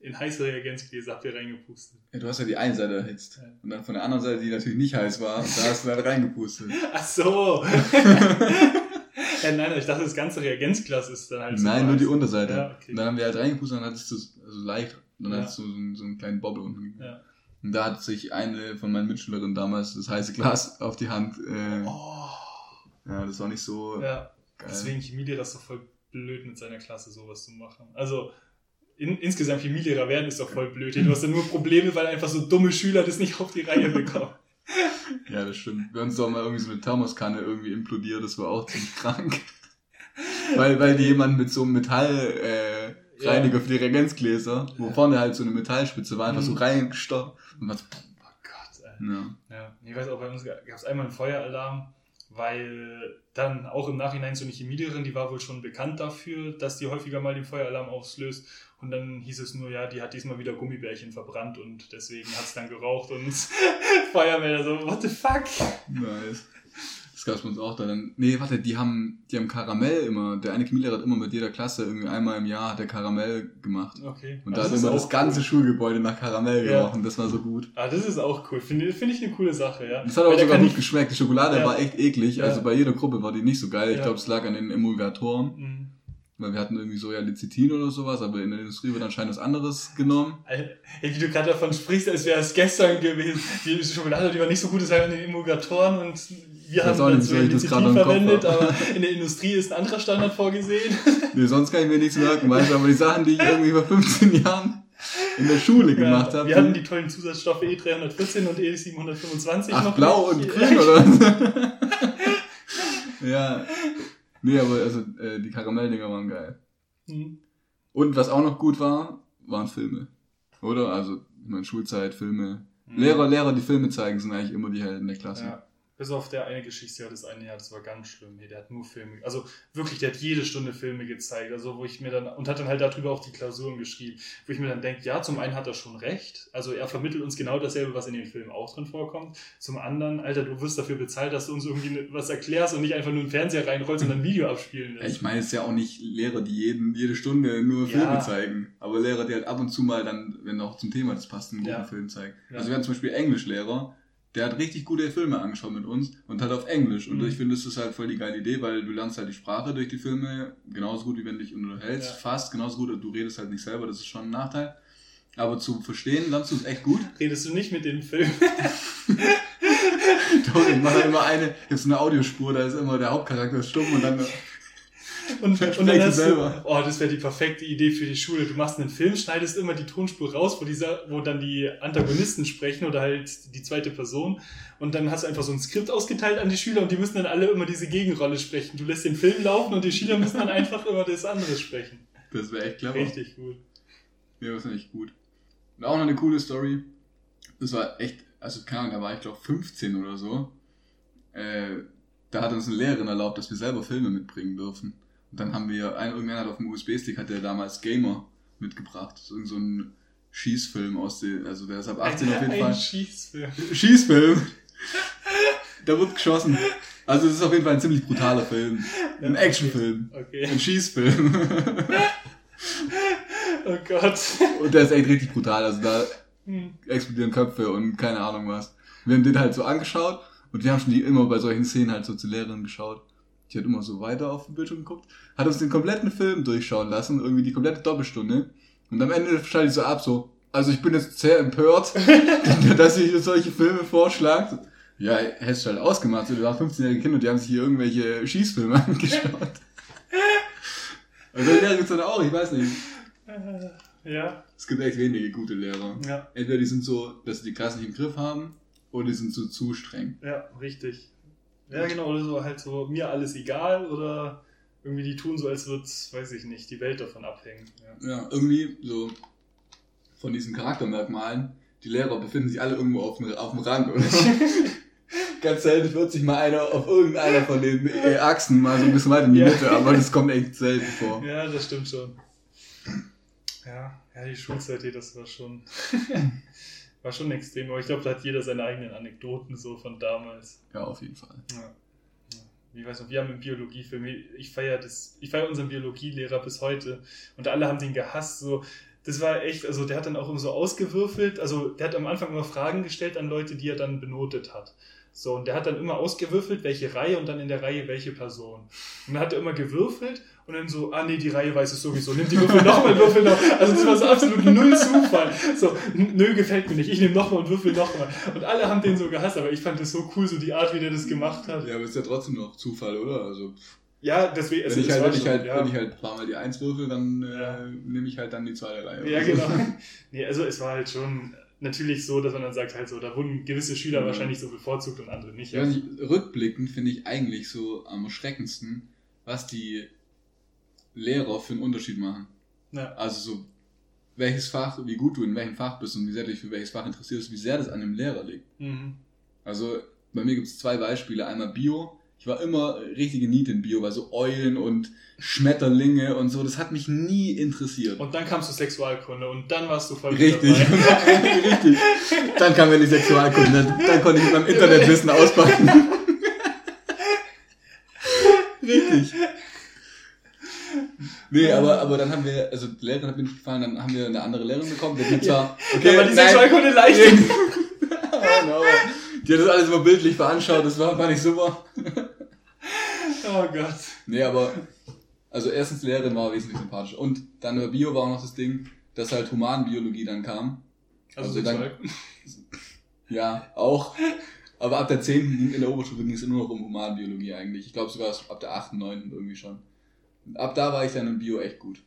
In heiße Reagenzgläser habt ihr reingepustet. Ja, du hast ja die eine Seite erhitzt. Ja. Und dann von der anderen Seite, die natürlich nicht heiß war, da hast du dann reingepustet. Ach so. ja, nein, ich dachte, das ganze Reagenzglas ist dann halt so Nein, nur die Unterseite. Ja, okay. Und dann haben wir halt reingepustet und dann hattest du also leicht, dann hattest du so, einen, so einen kleinen Bobbel unten. Ja. Und da hat sich eine von meinen Mitschülerinnen damals das heiße Glas auf die Hand. Äh, oh. Ja, das war nicht so. Ja. Geil. Deswegen Chemielehrer ist doch voll blöd, mit seiner Klasse sowas zu machen. Also in, insgesamt Chemielehrer werden ist doch voll blöd. Du hast dann nur Probleme, weil einfach so dumme Schüler das nicht auf die Reihe bekommen. ja, das stimmt. Wir haben uns doch mal irgendwie so eine Thermoskanne irgendwie implodiert, das war auch ziemlich krank. weil, weil die jemand mit so einem Metallreiniger äh, ja. für die Reagenzgläser, wo ja. vorne halt so eine Metallspitze war, einfach mhm. so reingestopft. Und was, oh Gott, ey. Ja. ja. Ich weiß auch, bei uns gab es einmal einen Feueralarm weil dann auch im Nachhinein so eine Chemielehrerin, die war wohl schon bekannt dafür, dass die häufiger mal den Feueralarm auslöst. Und dann hieß es nur, ja, die hat diesmal wieder Gummibärchen verbrannt und deswegen hat es dann geraucht und Feuerwehr so, what the fuck? Nice. Das gab es bei uns auch dann. Nee, warte, die haben, die haben Karamell immer. Der eine Chemielehrer hat immer mit jeder Klasse irgendwie einmal im Jahr hat der Karamell gemacht. Okay. Und da hat immer das ganze cool. Schulgebäude nach Karamell ja. gerochen. Das war so gut. Ah, das ist auch cool. Finde find ich eine coole Sache, ja. Das hat auch sogar gut ich... geschmeckt. Die Schokolade ja. war echt eklig. Ja. Also bei jeder Gruppe war die nicht so geil. Ich glaube, es lag an den Emulgatoren. Mhm. Weil wir hatten irgendwie so ja Lecithin oder sowas, aber in der Industrie wird anscheinend was anderes genommen. Ey, wie du gerade davon sprichst, als wäre es gestern gewesen. Die Schokolade, die war nicht so gut, es war an den Emulgatoren und wir haben dann so Lecithin verwendet, aber in der Industrie ist ein anderer Standard vorgesehen. Nee, sonst kann ich mir nichts merken, weißt du, aber die Sachen, die ich irgendwie vor 15 Jahren in der Schule ja, gemacht habe. Wir hatten die tollen Zusatzstoffe E314 und E725 Ach, noch. blau und grün, oder? ja. Nee, aber also äh, die Karamelldinger waren geil. Mhm. Und was auch noch gut war, waren Filme. Oder? Also, ich meine, Schulzeit, Filme. Mhm. Lehrer, Lehrer, die Filme zeigen, sind eigentlich immer die Helden der Klasse. Ja. Bis auf der eine Geschichte, das eine Jahr, das war ganz schlimm. Nee, der hat nur Filme, also wirklich, der hat jede Stunde Filme gezeigt. Also wo ich mir dann, und hat dann halt darüber auch die Klausuren geschrieben, wo ich mir dann denke, ja, zum einen hat er schon recht. Also er vermittelt uns genau dasselbe, was in den Filmen auch drin vorkommt. Zum anderen, Alter, du wirst dafür bezahlt, dass du uns irgendwie was erklärst und nicht einfach nur einen Fernseher reinrollst und ein Video abspielen lässt. Ich meine, es ist ja auch nicht Lehrer, die jeden, jede Stunde nur Filme ja. zeigen. Aber Lehrer, die halt ab und zu mal dann, wenn auch zum Thema das passt, einen guten ja. Film zeigen. Ja. Also wir haben zum Beispiel Englischlehrer, der hat richtig gute Filme angeschaut mit uns und halt auf Englisch. Und mhm. ich finde, das ist halt voll die geile Idee, weil du lernst halt die Sprache durch die Filme genauso gut, wie wenn du dich unterhältst. Ja. Fast genauso gut, du redest halt nicht selber, das ist schon ein Nachteil. Aber zu verstehen lernst du es echt gut. Redest du nicht mit dem Film? Doch, ich mache immer eine, jetzt eine Audiospur, da ist immer der Hauptcharakter stumm und dann und, und dann hast du, oh, das wäre die perfekte Idee für die Schule. Du machst einen Film, schneidest immer die Tonspur raus, wo dieser, wo dann die Antagonisten sprechen oder halt die zweite Person. Und dann hast du einfach so ein Skript ausgeteilt an die Schüler und die müssen dann alle immer diese Gegenrolle sprechen. Du lässt den Film laufen und die Schüler müssen dann einfach immer das andere sprechen. Das wäre echt clever. Richtig gut. Ja, das ist echt gut. Und auch noch eine coole Story. Das war echt, also keine Ahnung, da war ich glaube 15 oder so. Äh, da hat uns eine Lehrerin erlaubt, dass wir selber Filme mitbringen dürfen. Und dann haben wir, ein, irgendwer hat auf dem USB-Stick, hat der damals Gamer mitgebracht. So, so ein Schießfilm aus den, also der ist ab 18 auf jeden ein Fall. Schießfilm. Schießfilm. da wird geschossen. Also es ist auf jeden Fall ein ziemlich brutaler Film. Ein Actionfilm. Okay. Ein Schießfilm. oh Gott. Und der ist echt richtig brutal. Also da hm. explodieren Köpfe und keine Ahnung was. Wir haben den halt so angeschaut und wir haben schon die immer bei solchen Szenen halt so zu Lehrern geschaut die hat immer so weiter auf den Bildschirm geguckt, hat uns den kompletten Film durchschauen lassen, irgendwie die komplette Doppelstunde. Und am Ende schalte ich so ab, so, also ich bin jetzt sehr empört, dass ich solche Filme vorschlagt. Ja, hättest du halt ausgemacht, du warst 15-jährige Kinder, die haben sich hier irgendwelche Schießfilme angeschaut. Also Lehrer gibt's dann auch, ich weiß nicht. Ja. Es gibt echt wenige gute Lehrer. Ja. Entweder die sind so, dass sie die Klasse nicht im Griff haben, oder die sind so zu streng. Ja, richtig. Ja, genau, oder so halt so, mir alles egal oder irgendwie die tun so, als würde, weiß ich nicht, die Welt davon abhängen. Ja. ja, irgendwie so von diesen Charaktermerkmalen, die Lehrer befinden sich alle irgendwo auf dem, auf dem Rand, oder? Ganz selten wird sich mal einer auf irgendeiner von den Achsen mal so ein bisschen weiter in die ja. Mitte, aber das kommt echt selten vor. Ja, das stimmt schon. Ja, ja, die Schulzeit, das war schon, war schon extrem. Aber ich glaube, da hat jeder seine eigenen Anekdoten so von damals. Ja, auf jeden Fall. Ja. Ich weiß noch, wir haben im Biologiefilm, ich feiere das, ich feiere unseren Biologielehrer bis heute und alle haben den gehasst. So, das war echt, also der hat dann auch immer so ausgewürfelt, also der hat am Anfang immer Fragen gestellt an Leute, die er dann benotet hat. So, und der hat dann immer ausgewürfelt, welche Reihe und dann in der Reihe welche Person. Und dann hat er immer gewürfelt und dann so, ah nee, die Reihe weiß es sowieso, nimm die Würfel nochmal, würfel noch. Also das war so absolut null Zufall. So, nö, gefällt mir nicht, ich nehme nochmal und würfel nochmal. Und alle haben den so gehasst, aber ich fand das so cool, so die Art, wie der das gemacht hat. Ja, aber ist ja trotzdem noch Zufall, oder? Also. Ja, deswegen. Also wenn, ich halt, wenn, ich halt, ja. wenn ich halt ein paar Mal die Eins würfel, dann äh, nehme ich halt dann die zweite Reihe. Ja, genau. nee, also es war halt schon natürlich so, dass man dann sagt, halt so, da wurden gewisse Schüler mhm. wahrscheinlich so bevorzugt und andere nicht. Ja, also rückblickend finde ich eigentlich so am schreckendsten, was die Lehrer für einen Unterschied machen. Ja. Also so, welches Fach, wie gut du in welchem Fach bist und wie sehr du dich für welches Fach interessierst, wie sehr das an dem Lehrer liegt. Mhm. Also bei mir gibt es zwei Beispiele. Einmal Bio, ich war immer richtige Niete in Bio, weil so Eulen und Schmetterlinge und so, das hat mich nie interessiert. Und dann kamst du Sexualkunde und dann warst du voll Richtig, richtig. Dann kam mir die Sexualkunde, dann, dann konnte ich mit meinem Internetwissen auspacken. richtig. Nee, aber, aber dann haben wir, also die Lehrerin hat mir nicht gefallen, dann haben wir eine andere Lehrerin bekommen, die hat mir zwar, okay, war die Sexualkunde leicht. oh no. Die hat das alles immer bildlich veranschaut, das war, war nicht super. Oh Gott. Nee, aber, also erstens Lehrerin war wesentlich sympathisch. Und dann über Bio war auch noch das Ding, dass halt Humanbiologie dann kam. Also, also dann, Ja, auch. Aber ab der 10. in der Oberstufe ging es nur noch um Humanbiologie eigentlich. Ich glaube sogar ab der 8., 9. irgendwie schon. Ab da war ich dann im Bio echt gut.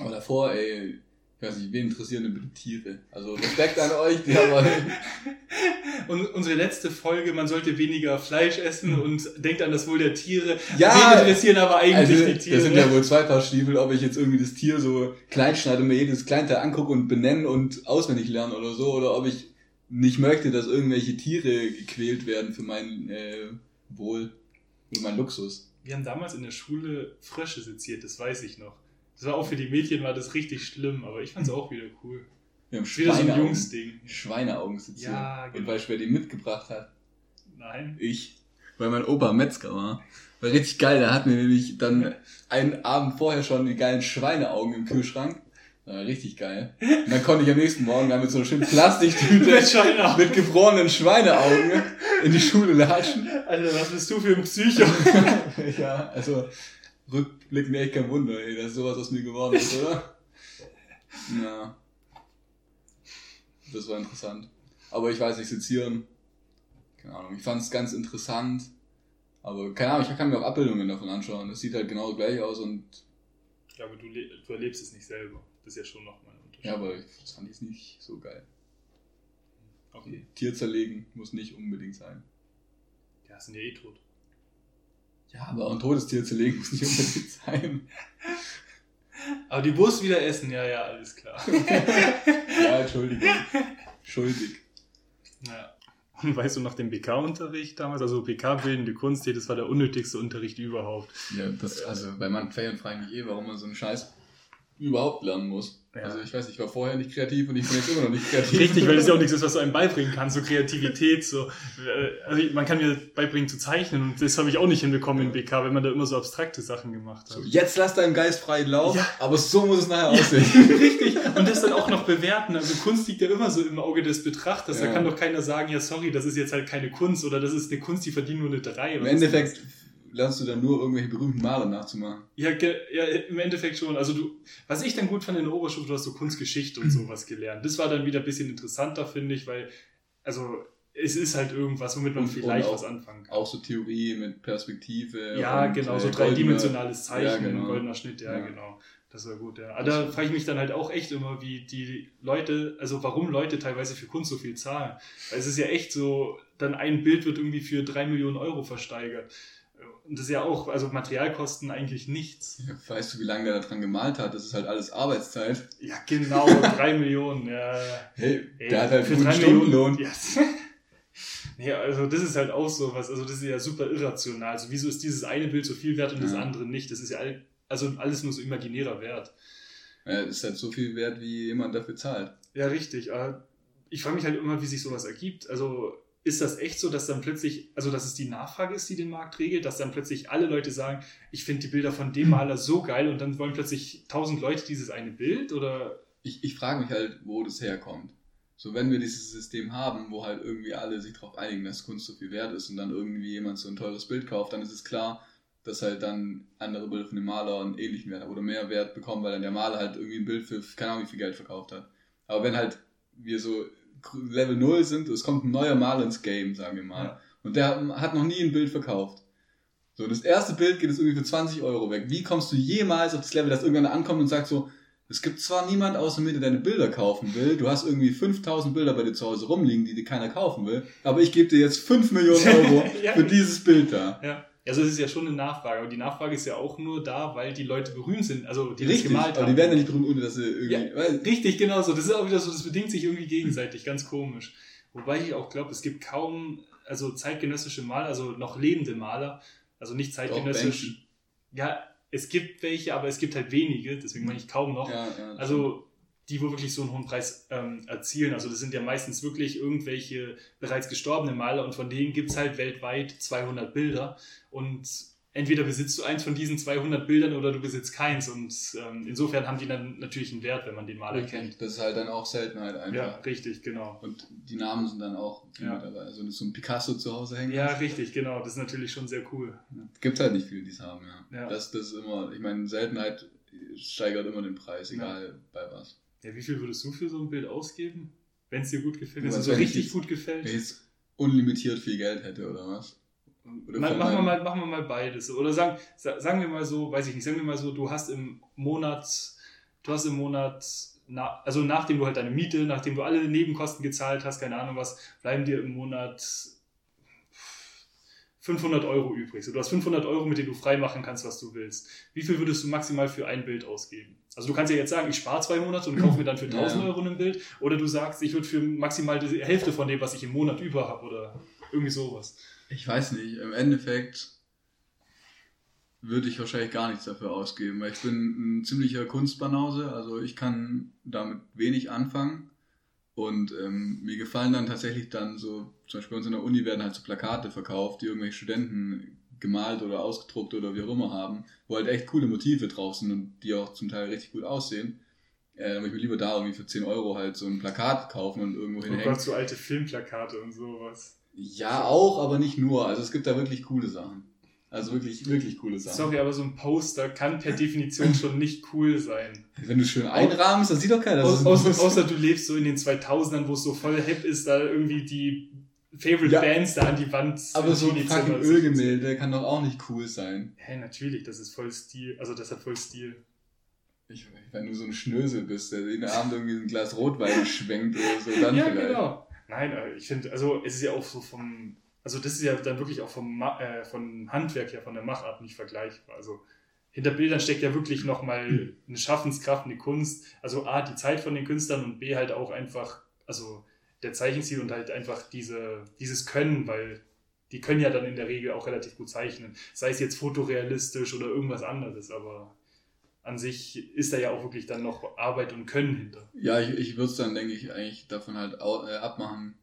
Aber davor, ey, ich weiß nicht, wen interessieren denn bitte Tiere? Also Respekt an euch, die haben Und unsere letzte Folge, man sollte weniger Fleisch essen und denkt an das Wohl der Tiere. Ja, wen interessieren aber eigentlich also, die Tiere? Das sind ja wohl zwei Paar Stiefel, ob ich jetzt irgendwie das Tier so klein schneide und mir jedes Kleinteil angucke und benennen und auswendig lernen oder so, oder ob ich nicht möchte, dass irgendwelche Tiere gequält werden für mein äh, Wohl und mein Luxus. Wir haben damals in der Schule Frösche seziert, das weiß ich noch. Das war auch für die Mädchen war das richtig schlimm, aber ich fand es auch wieder cool. Wir haben wieder so ein Jungsding. Schweineaugen sitzen. Ja, genau. Und weißt du, wer die mitgebracht hat? Nein. Ich. Weil mein Opa Metzger war. War richtig geil. Der hat mir nämlich dann einen Abend vorher schon die geilen Schweineaugen im Kühlschrank. War richtig geil. Und dann konnte ich am nächsten Morgen dann mit so einer schönen Plastiktüte mit, mit gefrorenen Schweineaugen in die Schule latschen. Alter, was bist du für ein Psycho? ja, also rückblickend echt kein Wunder, ey, dass sowas aus mir geworden ist, oder? Ja. Das war interessant. Aber ich weiß nicht, sezieren, keine Ahnung, ich fand es ganz interessant. Aber keine Ahnung, ich kann mir auch Abbildungen davon anschauen. Das sieht halt genau gleich aus und. Ja, aber du, du erlebst es nicht selber. Das ist ja schon nochmal ein Unterschied. Ja, aber ich, das fand ich nicht so geil. Okay. Tier zerlegen muss nicht unbedingt sein. Ja, sind ja eh tot. Ja, aber ein totes Tier zu legen muss nicht unbedingt sein. Aber die Wurst wieder essen, ja, ja, alles klar. ja, Entschuldigung. Schuldig. Ja. Und weißt du noch den BK-Unterricht damals? Also BK-bildende Kunst, das war der unnötigste Unterricht überhaupt. Ja, das, also bei man Ferien frage ich eh, warum man so einen Scheiß überhaupt lernen muss. Ja. Also ich weiß, ich war vorher nicht kreativ und ich bin jetzt immer noch nicht kreativ. Richtig, weil das ja auch nichts ist, was du einem beibringen kannst, so Kreativität, so. Äh, also man kann mir beibringen zu zeichnen und das habe ich auch nicht hinbekommen in BK, wenn man da immer so abstrakte Sachen gemacht hat. So, jetzt lass deinen Geist frei laufen, ja. aber so muss es nachher aussehen. Richtig. Und das dann auch noch bewerten. Also Kunst liegt ja immer so im Auge des Betrachters. Ja. Da kann doch keiner sagen, ja sorry, das ist jetzt halt keine Kunst oder das ist eine Kunst, die verdient nur eine 3. Im Endeffekt lernst du dann nur irgendwelche berühmten Maler nachzumachen. Ja, ja, im Endeffekt schon. Also du, was ich dann gut fand in der Oberschule, du hast so Kunstgeschichte und sowas gelernt. Das war dann wieder ein bisschen interessanter, finde ich, weil, also es ist halt irgendwas, womit man und, vielleicht und auch, was anfangen kann. Auch so Theorie mit Perspektive. Ja, und, genau, so äh, dreidimensionales Zeichen, ja, genau. goldener Schnitt, ja, ja, genau. Das war gut, ja. Aber da frage ich mich dann halt auch echt immer, wie die Leute, also warum Leute teilweise für Kunst so viel zahlen. Weil es ist ja echt so, dann ein Bild wird irgendwie für drei Millionen Euro versteigert. Und das ist ja auch, also Materialkosten eigentlich nichts. Ja, weißt du, wie lange der da dran gemalt hat? Das ist halt alles Arbeitszeit. Ja, genau, drei Millionen, ja. Hey, hey der hat halt für drei Stundenlohn. Yes. Ja, also das ist halt auch so was, also das ist ja super irrational. Also wieso ist dieses eine Bild so viel wert und ja. das andere nicht? Das ist ja all, also alles nur so imaginärer Wert. Ja, ist halt so viel wert, wie jemand dafür zahlt. Ja, richtig. Ich frage mich halt immer, wie sich sowas ergibt. Also ist das echt so, dass dann plötzlich, also dass es die Nachfrage ist, die den Markt regelt, dass dann plötzlich alle Leute sagen, ich finde die Bilder von dem Maler so geil und dann wollen plötzlich tausend Leute dieses eine Bild oder? Ich, ich frage mich halt, wo das herkommt. So, wenn wir dieses System haben, wo halt irgendwie alle sich darauf einigen, dass Kunst so viel wert ist und dann irgendwie jemand so ein teures Bild kauft, dann ist es klar, dass halt dann andere Bilder von dem Maler einen ähnlichen Wert oder mehr Wert bekommen, weil dann der Maler halt irgendwie ein Bild für keine Ahnung wie viel Geld verkauft hat. Aber wenn halt wir so Level 0 sind, es kommt ein neuer Maler ins Game, sagen wir mal. Ja. Und der hat noch nie ein Bild verkauft. So, das erste Bild geht jetzt irgendwie für 20 Euro weg. Wie kommst du jemals auf das Level, dass irgendwann ankommt und sagt so, es gibt zwar niemand außer mir, der deine Bilder kaufen will, du hast irgendwie 5000 Bilder bei dir zu Hause rumliegen, die dir keiner kaufen will, aber ich gebe dir jetzt 5 Millionen Euro ja. für dieses Bild da. Ja. Also es ist ja schon eine Nachfrage, aber die Nachfrage ist ja auch nur da, weil die Leute berühmt sind, also die richtig, das gemalt haben. Aber die werden ja nicht berühmt, ohne dass sie irgendwie. Ja, richtig, genau so. Das ist auch wieder so, das bedingt sich irgendwie gegenseitig, ganz komisch. Wobei ich auch glaube, es gibt kaum, also zeitgenössische Maler, also noch lebende Maler, also nicht zeitgenössisch. Ja, es gibt welche, aber es gibt halt wenige, deswegen meine ich kaum noch. Ja, ja, also die, wo wirklich so einen hohen Preis ähm, erzielen. Also das sind ja meistens wirklich irgendwelche bereits gestorbene Maler und von denen gibt es halt weltweit 200 Bilder und entweder besitzt du eins von diesen 200 Bildern oder du besitzt keins und ähm, insofern haben die dann natürlich einen Wert, wenn man den Maler richtig. kennt. Das ist halt dann auch Seltenheit einfach. Ja, richtig, genau. Und die Namen sind dann auch ja. dabei. Also so ein Picasso zu Hause hängen Ja, richtig, genau. Das ist natürlich schon sehr cool. Ja. Gibt halt nicht viele, die es haben, ja. ja. Das, das ist immer, ich meine, Seltenheit steigert immer den Preis, egal bei was. Ja, wie viel würdest du für so ein Bild ausgeben? Wenn es dir gut gefällt, wenn es dir so richtig gut gefällt? Wenn ich unlimitiert viel Geld hätte, oder was? Oder mal, machen, wir mal, machen wir mal beides. Oder sagen, sagen wir mal so, weiß ich nicht, sagen wir mal so, du hast im Monat, du hast im Monat, na, also nachdem du halt deine Miete, nachdem du alle Nebenkosten gezahlt hast, keine Ahnung was, bleiben dir im Monat 500 Euro übrig. So, du hast 500 Euro, mit denen du frei machen kannst, was du willst. Wie viel würdest du maximal für ein Bild ausgeben? Also du kannst ja jetzt sagen, ich spare zwei Monate und kaufe mir dann für 1000 ja. Euro ein Bild. Oder du sagst, ich würde für maximal die Hälfte von dem, was ich im Monat über habe oder irgendwie sowas. Ich weiß nicht. Im Endeffekt würde ich wahrscheinlich gar nichts dafür ausgeben, weil ich bin ein ziemlicher Kunstbanause. Also ich kann damit wenig anfangen. Und ähm, mir gefallen dann tatsächlich dann so, zum Beispiel bei uns in der Uni werden halt so Plakate verkauft, die irgendwelche Studenten gemalt oder ausgedruckt oder wie auch immer haben, wo halt echt coole Motive drauf sind und die auch zum Teil richtig gut aussehen. Äh, aber ich will lieber da irgendwie für 10 Euro halt so ein Plakat kaufen und irgendwo oh hinhängen. Oh Gott, so alte Filmplakate und sowas. Ja, auch, aber nicht nur. Also es gibt da wirklich coole Sachen. Also wirklich, wirklich coole Sachen. Sorry, aber so ein Poster kann per Definition schon nicht cool sein. Wenn du schön einrahmst, dann sieht doch keiner. Aus, außer, außer du lebst so in den 2000ern, wo es so voll hip ist, da irgendwie die Favorite ja, Bands da an die Wand. Aber so ein fucking Ölgemälde kann doch auch nicht cool sein. Hä, hey, natürlich, das ist voll Stil. Also das hat voll Stil. Ich, wenn du so ein Schnösel bist, der jeden Abend irgendwie ein Glas Rotwein schwenkt oder so, dann ja, vielleicht. genau. Nein, äh, ich finde, also es ist ja auch so vom also das ist ja dann wirklich auch vom, äh, vom Handwerk her, von der Machart nicht vergleichbar. Also hinter Bildern steckt ja wirklich nochmal eine Schaffenskraft, eine Kunst. Also A, die Zeit von den Künstlern und B, halt auch einfach, also der Zeichenstil und halt einfach diese, dieses Können, weil die können ja dann in der Regel auch relativ gut zeichnen. Sei es jetzt fotorealistisch oder irgendwas anderes, aber an sich ist da ja auch wirklich dann noch Arbeit und Können hinter. Ja, ich, ich würde es dann, denke ich, eigentlich davon halt äh, abmachen,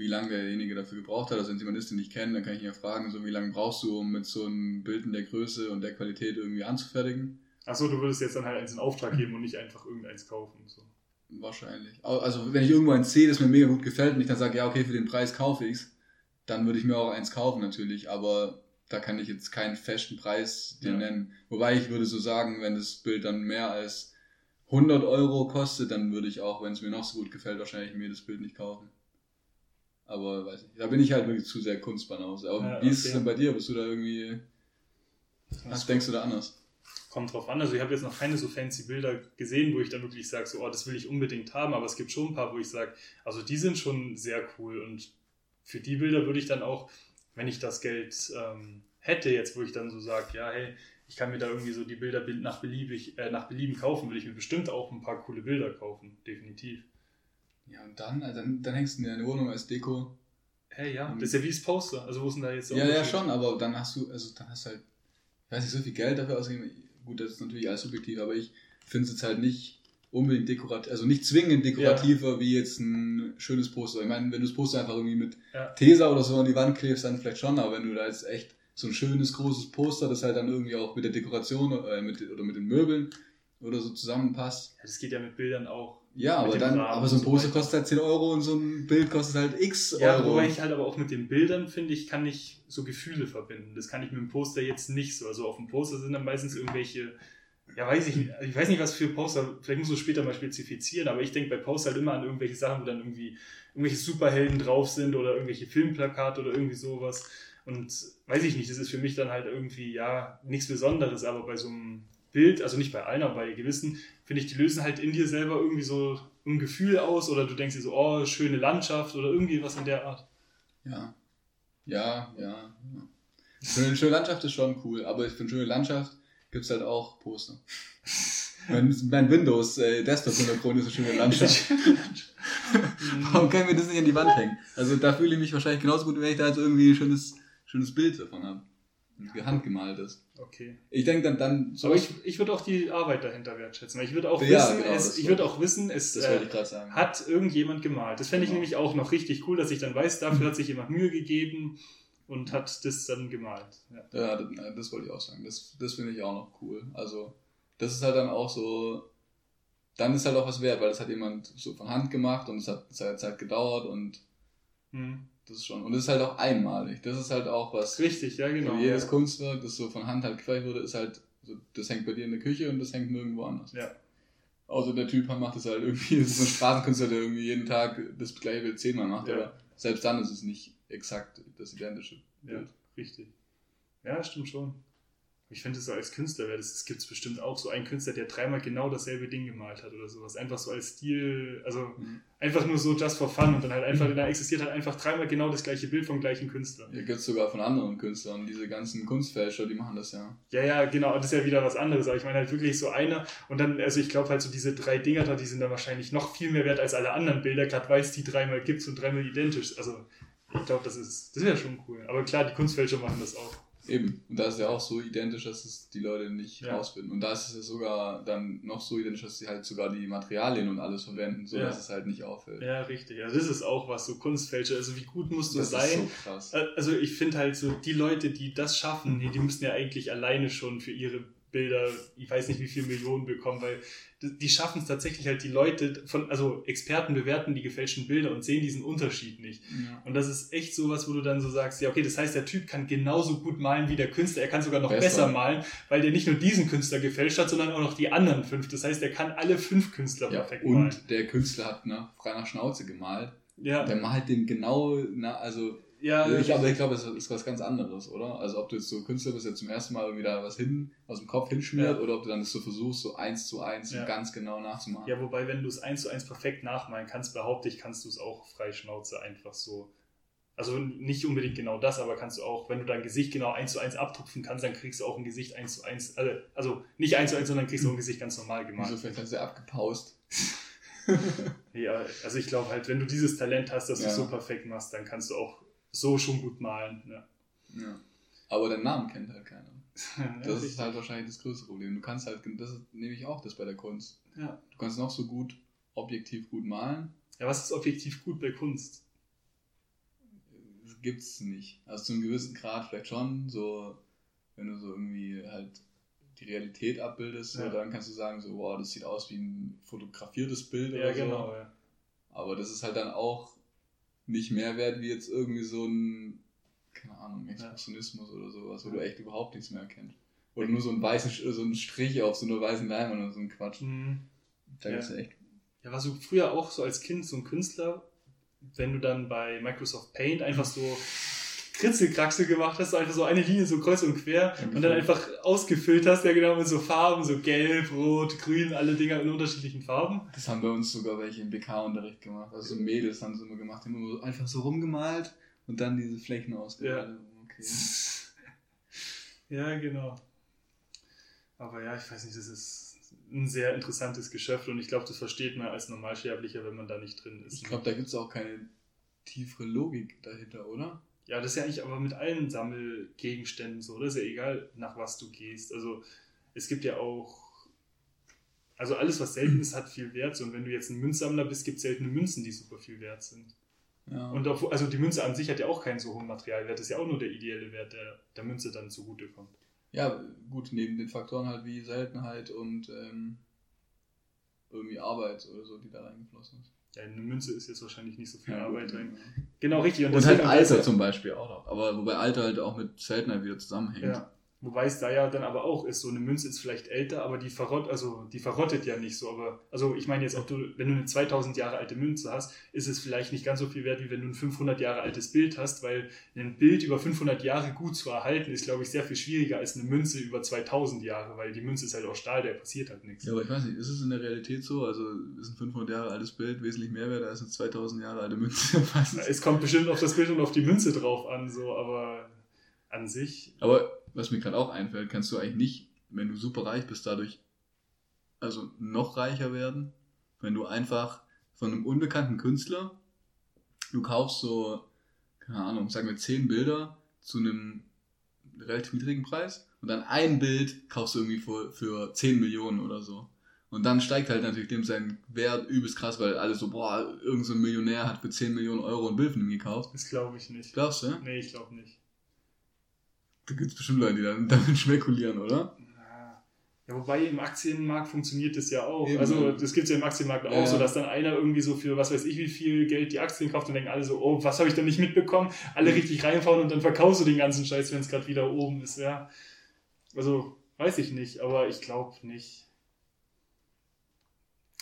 wie lange derjenige dafür gebraucht hat. Also wenn jemand ist, den ich kenne, dann kann ich ihn ja fragen, so wie lange brauchst du, um mit so einem Bild in der Größe und der Qualität irgendwie anzufertigen. Achso, du würdest jetzt dann halt eins in Auftrag geben und nicht einfach irgendeins kaufen. So. Wahrscheinlich. Also wenn ich irgendwo eins sehe, das mir mega gut gefällt und ich dann sage, ja okay, für den Preis kaufe ich es, dann würde ich mir auch eins kaufen natürlich, aber da kann ich jetzt keinen festen Preis dir ja. nennen. Wobei ich würde so sagen, wenn das Bild dann mehr als 100 Euro kostet, dann würde ich auch, wenn es mir noch so gut gefällt, wahrscheinlich mir das Bild nicht kaufen. Aber weiß nicht, da bin ich halt wirklich zu sehr Kunstbanause. Aber ja, wie ist es denn bei dir? Bist du da irgendwie. Was denkst du da anders? Kommt drauf an. Also ich habe jetzt noch keine so fancy Bilder gesehen, wo ich dann wirklich sage, so, oh, das will ich unbedingt haben, aber es gibt schon ein paar, wo ich sage, also die sind schon sehr cool. Und für die Bilder würde ich dann auch, wenn ich das Geld ähm, hätte, jetzt wo ich dann so sage, ja, hey, ich kann mir da irgendwie so die Bilder nach, beliebig, äh, nach Belieben kaufen, würde ich mir bestimmt auch ein paar coole Bilder kaufen, definitiv. Ja, und dann, also dann, dann hängst du in deine Wohnung als Deko. Hey, ja, das ist ja wie das Poster. Also, wo ist denn da jetzt Ja, ja, schon, aber dann hast du, also dann hast du halt, ich weiß nicht, so viel Geld dafür ausgegeben. Gut, das ist natürlich alles subjektiv, aber ich finde es jetzt halt nicht unbedingt dekorativ, also nicht zwingend dekorativer ja. wie jetzt ein schönes Poster. Ich meine, wenn du das Poster einfach irgendwie mit ja. Tesa oder so an die Wand klebst, dann vielleicht schon, aber wenn du da jetzt echt so ein schönes großes Poster, das halt dann irgendwie auch mit der Dekoration äh, mit, oder mit den Möbeln oder so zusammenpasst. Ja, das geht ja mit Bildern auch. Ja, aber dann, aber so ein Poster so kostet halt 10 Euro und so ein Bild kostet halt X Euro. Ja, wobei ich halt aber auch mit den Bildern finde, ich kann nicht so Gefühle verbinden. Das kann ich mit dem Poster jetzt nicht so. Also auf dem Poster sind dann meistens irgendwelche ja, weiß ich nicht. Ich weiß nicht, was für Poster, vielleicht musst du später mal spezifizieren, aber ich denke bei Poster halt immer an irgendwelche Sachen, wo dann irgendwie irgendwelche Superhelden drauf sind oder irgendwelche Filmplakate oder irgendwie sowas. Und weiß ich nicht, das ist für mich dann halt irgendwie, ja, nichts Besonderes, aber bei so einem Bild, also nicht bei allen, aber bei gewissen, finde ich, die lösen halt in dir selber irgendwie so ein Gefühl aus oder du denkst dir so, oh, schöne Landschaft oder irgendwie was in der Art. Ja. Ja, ja, ja. Schöne, schöne Landschaft ist schon cool, aber ich finde schöne Landschaft gibt es halt auch Poster. mein, mein Windows äh, Desktop-Hintergrund ist eine schöne Landschaft. Warum können wir das nicht an die Wand hängen? Also da fühle ich mich wahrscheinlich genauso gut, wenn ich da jetzt irgendwie ein schönes, schönes Bild davon habe. Handgemaltes. Okay. Ich denke dann, dann Aber ich, ich würde auch die Arbeit dahinter wertschätzen. Ich würde auch ja, wissen, genau, es, ich würde auch wissen, es äh, hat irgendjemand gemalt. Das fände ich genau. nämlich auch noch richtig cool, dass ich dann weiß, dafür hat sich jemand Mühe gegeben und hat das dann gemalt. Ja, ja das, das, wollte ich auch sagen. Das, das finde ich auch noch cool. Also, das ist halt dann auch so, dann ist halt auch was wert, weil das hat jemand so von Hand gemacht und es hat seine Zeit gedauert und hm. Das schon, und das ist halt auch einmalig. Das ist halt auch was. Richtig, ja, genau. Jedes ja. Kunstwerk, das so von Hand halt gefertigt wurde, ist halt, so, das hängt bei dir in der Küche und das hängt nirgendwo anders. Ja. Außer der Typ macht es halt irgendwie, das ist so ein Straßenkünstler, der irgendwie jeden Tag das gleiche Bild zehnmal macht, ja. aber selbst dann ist es nicht exakt das identische Bild. Ja, richtig. Ja, stimmt schon. Ich finde es so als Künstler, wäre das, gibt es bestimmt auch so einen Künstler, der dreimal genau dasselbe Ding gemalt hat oder sowas. Einfach so als Stil, also mhm. einfach nur so just for fun und dann halt einfach, mhm. da existiert halt einfach dreimal genau das gleiche Bild vom gleichen Künstler. Ja, gibt es sogar von anderen Künstlern. Diese ganzen Kunstfälscher, die machen das ja. Ja, ja, genau, das ist ja wieder was anderes. Aber ich meine halt wirklich so einer und dann, also ich glaube halt so diese drei Dinger da, die sind dann wahrscheinlich noch viel mehr wert als alle anderen Bilder, gerade weil es die dreimal gibt und dreimal identisch. Also ich glaube, das ist, das wäre schon cool. Aber klar, die Kunstfälscher machen das auch. Eben. Und da ist ja auch so identisch, dass es die Leute nicht ja. rausfinden. Und da ist es ja sogar dann noch so identisch, dass sie halt sogar die Materialien und alles verwenden, so ja. dass es halt nicht auffällt. Ja, richtig. Also das ist auch was, so Kunstfälscher. Also wie gut musst du das sein? Ist so krass. Also ich finde halt so, die Leute, die das schaffen, die, die müssen ja eigentlich alleine schon für ihre Bilder, ich weiß nicht wie viele Millionen bekommen, weil die schaffen es tatsächlich halt die Leute von, also Experten bewerten die gefälschten Bilder und sehen diesen Unterschied nicht. Ja. Und das ist echt sowas, wo du dann so sagst, ja, okay, das heißt, der Typ kann genauso gut malen wie der Künstler, er kann sogar noch besser, besser malen, weil der nicht nur diesen Künstler gefälscht hat, sondern auch noch die anderen fünf. Das heißt, er kann alle fünf Künstler ja, perfekt und malen. Und der Künstler hat ne, frei nach Schnauze gemalt. Ja. Der malt den genau, na, also ja, ich, aber ich glaube, es ist was ganz anderes, oder? Also ob du jetzt so Künstler bist, der zum ersten Mal irgendwie da was hin, aus dem Kopf hinschmiert, ja. oder ob du dann das so versuchst, so eins zu eins ja. ganz genau nachzumachen. Ja, wobei, wenn du es eins zu eins perfekt nachmalen kannst, behaupte ich, kannst du es auch frei Schnauze einfach so. Also nicht unbedingt genau das, aber kannst du auch, wenn du dein Gesicht genau eins zu eins abtupfen kannst, dann kriegst du auch ein Gesicht eins zu eins, also, also nicht eins zu eins, sondern kriegst du auch ein Gesicht ganz normal gemalt. Also vielleicht hast du abgepaust. ja, also ich glaube halt, wenn du dieses Talent hast, dass ja. du es so perfekt machst, dann kannst du auch so schon gut malen. Ja. ja. Aber deinen Namen kennt halt keiner. das ist halt wahrscheinlich das größte Problem. Du kannst halt, das ist nämlich auch das bei der Kunst. Ja. Du kannst noch so gut, objektiv gut malen. Ja, was ist objektiv gut bei Kunst? Das gibt's nicht. Also zu einem gewissen Grad vielleicht schon, so, wenn du so irgendwie halt die Realität abbildest, ja. so, dann kannst du sagen, so, wow, das sieht aus wie ein fotografiertes Bild ja, oder so. Genau, ja. Aber das ist halt dann auch nicht mehr wert wie jetzt irgendwie so ein, keine Ahnung, Expressionismus ja. oder sowas, wo du echt überhaupt nichts mehr erkennst. Oder nur so ein weißen, so ein Strich auf so einer weißen Leinwand oder so ein Quatsch. Mhm. Da ja. gibt's echt. Ja, warst du früher auch so als Kind so ein Künstler, wenn du dann bei Microsoft Paint einfach so Kritzelkraxel gemacht hast, einfach so eine Linie so kreuz und quer ja, und dann einfach ausgefüllt hast, ja genau, mit so Farben, so gelb, rot, grün, alle Dinger in unterschiedlichen Farben. Das haben bei uns sogar welche im BK-Unterricht gemacht. Also so Mädels haben sie immer gemacht, immer einfach so rumgemalt und dann diese Flächen ausgemalt. Ja. Okay. ja, genau. Aber ja, ich weiß nicht, das ist ein sehr interessantes Geschäft und ich glaube, das versteht man als Normalsterblicher, wenn man da nicht drin ist. Ich glaube, da gibt es auch keine tiefere Logik dahinter, oder? Ja, das ist ja eigentlich aber mit allen Sammelgegenständen so, Das ist ja egal, nach was du gehst. Also es gibt ja auch, Also alles, was selten ist, hat viel Wert. So, und wenn du jetzt ein Münzsammler bist, gibt es seltene Münzen, die super viel wert sind. Ja. Und auf, also die Münze an sich hat ja auch keinen so hohen Materialwert, das ist ja auch nur der ideelle Wert, der der Münze dann zugutekommt. Ja, gut, neben den Faktoren halt wie Seltenheit und ähm, irgendwie Arbeit oder so, die da reingeflossen ist. Ja, eine Münze ist jetzt wahrscheinlich nicht so viel ja, Arbeit rein. Ja. Genau, richtig. Und, und halt Alter zum Beispiel auch noch. Aber wobei Alter halt auch mit Seltenheit wieder zusammenhängt. Ja. Wobei es da ja dann aber auch ist, so eine Münze ist vielleicht älter, aber die verrott, also die verrottet ja nicht so. Aber also ich meine jetzt auch, du, wenn du eine 2000 Jahre alte Münze hast, ist es vielleicht nicht ganz so viel wert, wie wenn du ein 500 Jahre altes Bild hast, weil ein Bild über 500 Jahre gut zu erhalten ist, glaube ich, sehr viel schwieriger als eine Münze über 2000 Jahre, weil die Münze ist halt auch Stahl, der passiert halt nichts. Ja, aber ich weiß nicht, ist es in der Realität so? Also ist ein 500 Jahre altes Bild wesentlich mehr wert als eine 2000 Jahre alte Münze? es kommt bestimmt auf das Bild und auf die Münze drauf an, so, aber an sich. Aber was mir gerade auch einfällt, kannst du eigentlich nicht, wenn du super reich bist, dadurch also noch reicher werden, wenn du einfach von einem unbekannten Künstler, du kaufst so, keine Ahnung, sagen wir zehn Bilder zu einem relativ niedrigen Preis und dann ein Bild kaufst du irgendwie für, für 10 Millionen oder so. Und dann steigt halt natürlich dem sein Wert übelst krass, weil alle so, boah, irgendein so Millionär hat für 10 Millionen Euro ein Bild von ihm gekauft. Das glaube ich nicht. Glaubst du? Nee, ich glaube nicht. Da gibt es bestimmt Leute, die dann damit spekulieren, oder? Ja, wobei im Aktienmarkt funktioniert das ja auch. Eben. Also das gibt es ja im Aktienmarkt auch ja. so, dass dann einer irgendwie so für was weiß ich wie viel Geld die Aktien kauft und denken alle so, oh, was habe ich denn nicht mitbekommen? Alle richtig reinfahren und dann verkaufst du den ganzen Scheiß, wenn es gerade wieder oben ist, ja. Also, weiß ich nicht, aber ich glaube nicht.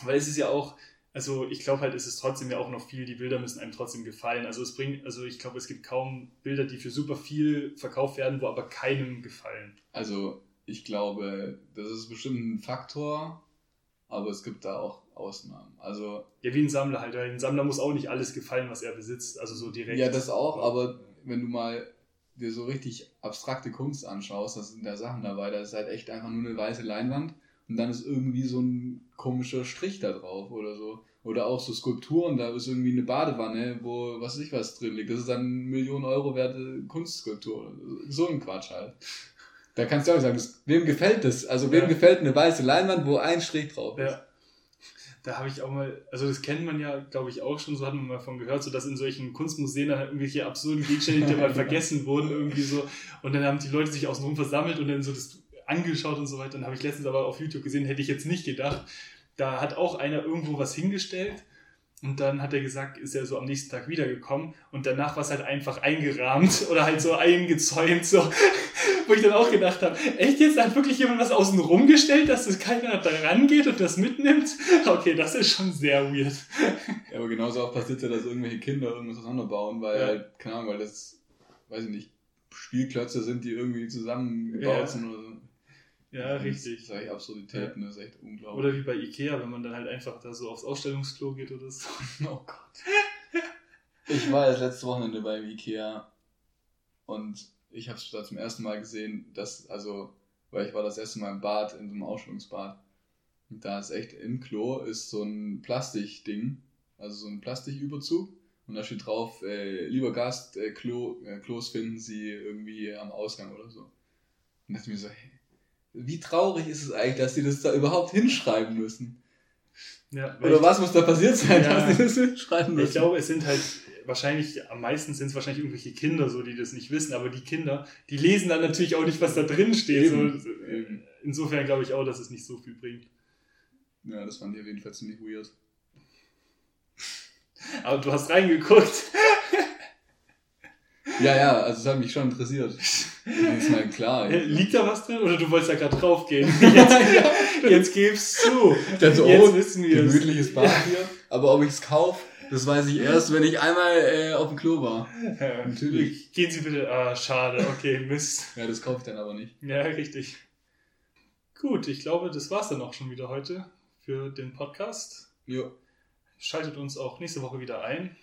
Weil es ist ja auch, also ich glaube halt, es ist trotzdem ja auch noch viel, die Bilder müssen einem trotzdem gefallen. Also es bringt, also ich glaube, es gibt kaum Bilder, die für super viel verkauft werden, wo aber keinem gefallen. Also ich glaube, das ist bestimmt ein Faktor, aber es gibt da auch Ausnahmen. Also ja, wie ein Sammler halt. Ein Sammler muss auch nicht alles gefallen, was er besitzt, also so direkt. Ja, das auch, aber wenn du mal dir so richtig abstrakte Kunst anschaust, das sind da Sachen dabei, da ist halt echt einfach nur eine weiße Leinwand und dann ist irgendwie so ein komischer Strich da drauf oder so. Oder auch so Skulpturen, da ist irgendwie eine Badewanne, wo was weiß ich was drin liegt. Das ist dann eine Million Euro werte Kunstskulptur. So ein Quatsch halt. Da kannst du auch sagen, das, wem gefällt das? Also wem ja. gefällt eine weiße Leinwand, wo ein Strich drauf ist? Ja. Da habe ich auch mal, also das kennt man ja, glaube ich, auch schon, so hat man mal von gehört, so dass in solchen Kunstmuseen dann halt irgendwelche absurden Gegenstände, die mal vergessen wurden, irgendwie so. Und dann haben die Leute sich außenrum versammelt und dann so das angeschaut und so weiter. Dann habe ich letztens aber auf YouTube gesehen, hätte ich jetzt nicht gedacht. Da hat auch einer irgendwo was hingestellt und dann hat er gesagt, ist er so am nächsten Tag wiedergekommen und danach war es halt einfach eingerahmt oder halt so eingezäunt, so, wo ich dann auch gedacht habe, echt jetzt hat wirklich jemand was außen rumgestellt, dass das keiner da rangeht und das mitnimmt? Okay, das ist schon sehr weird. Ja, aber genauso auch passiert ja, dass irgendwelche Kinder irgendwas auseinanderbauen, weil ja. halt, keine Ahnung, weil das, weiß ich nicht, Spielklötze sind, die irgendwie zusammengebaut ja. sind oder so. Ja, richtig. Das ist echt Absurditäten, ja. das ist echt unglaublich. Oder wie bei Ikea, wenn man dann halt einfach da so aufs Ausstellungsklo geht oder so. Oh Gott. ich war jetzt letzte Wochenende beim Ikea und ich habe es da zum ersten Mal gesehen, dass, also, weil ich war das erste Mal im Bad, in so einem Ausstellungsbad. Und da ist echt im Klo ist so ein Plastikding, also so ein Plastiküberzug. Und da steht drauf, äh, lieber Gast, äh, Klo, äh, Klos finden Sie irgendwie am Ausgang oder so. Und dachte mir so, hey, wie traurig ist es eigentlich, dass sie das da überhaupt hinschreiben müssen? Ja, Oder was muss da passiert sein, ja, dass sie das hinschreiben müssen? Ich glaube, es sind halt wahrscheinlich, am meisten sind es wahrscheinlich irgendwelche Kinder, so die das nicht wissen, aber die Kinder, die lesen dann natürlich auch nicht, was da drin steht. So, insofern glaube ich auch, dass es nicht so viel bringt. Ja, das fand ich auf jeden Fall ziemlich weird. Aber du hast reingeguckt. Ja, ja, also es hat mich schon interessiert. ist mal klar. Liegt da was drin? Oder du wolltest ja gerade draufgehen? Jetzt, jetzt gib's zu. Dann so, jetzt oh, wissen wir gemütliches Bad hier. Aber ob ich's kauf, das weiß ich erst, wenn ich einmal äh, auf dem Klo war. Ja, Natürlich. Gehen Sie bitte. Ah, schade. Okay, Mist. ja, das kaufe ich dann aber nicht. Ja, richtig. Gut, ich glaube, das war's dann auch schon wieder heute für den Podcast. Jo. Schaltet uns auch nächste Woche wieder ein,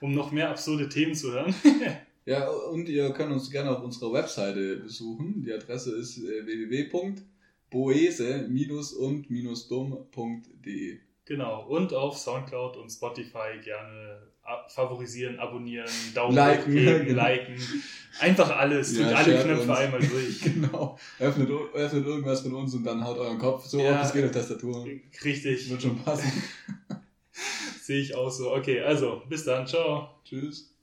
um noch mehr absurde Themen zu hören. Ja, und ihr könnt uns gerne auf unserer Webseite besuchen. Die Adresse ist äh, www.boese-und-dumm.de. Genau. Und auf Soundcloud und Spotify gerne favorisieren, abonnieren, Daumen liken, geben, genau. liken. Einfach alles. Drückt ja, alle Knöpfe uns. einmal durch. genau. Öffnet, öffnet irgendwas von uns und dann haut euren Kopf so ja, auf, es geht auf Tastatur. Richtig. Wird schon passen. Sehe ich auch so. Okay, also bis dann. Ciao. Tschüss.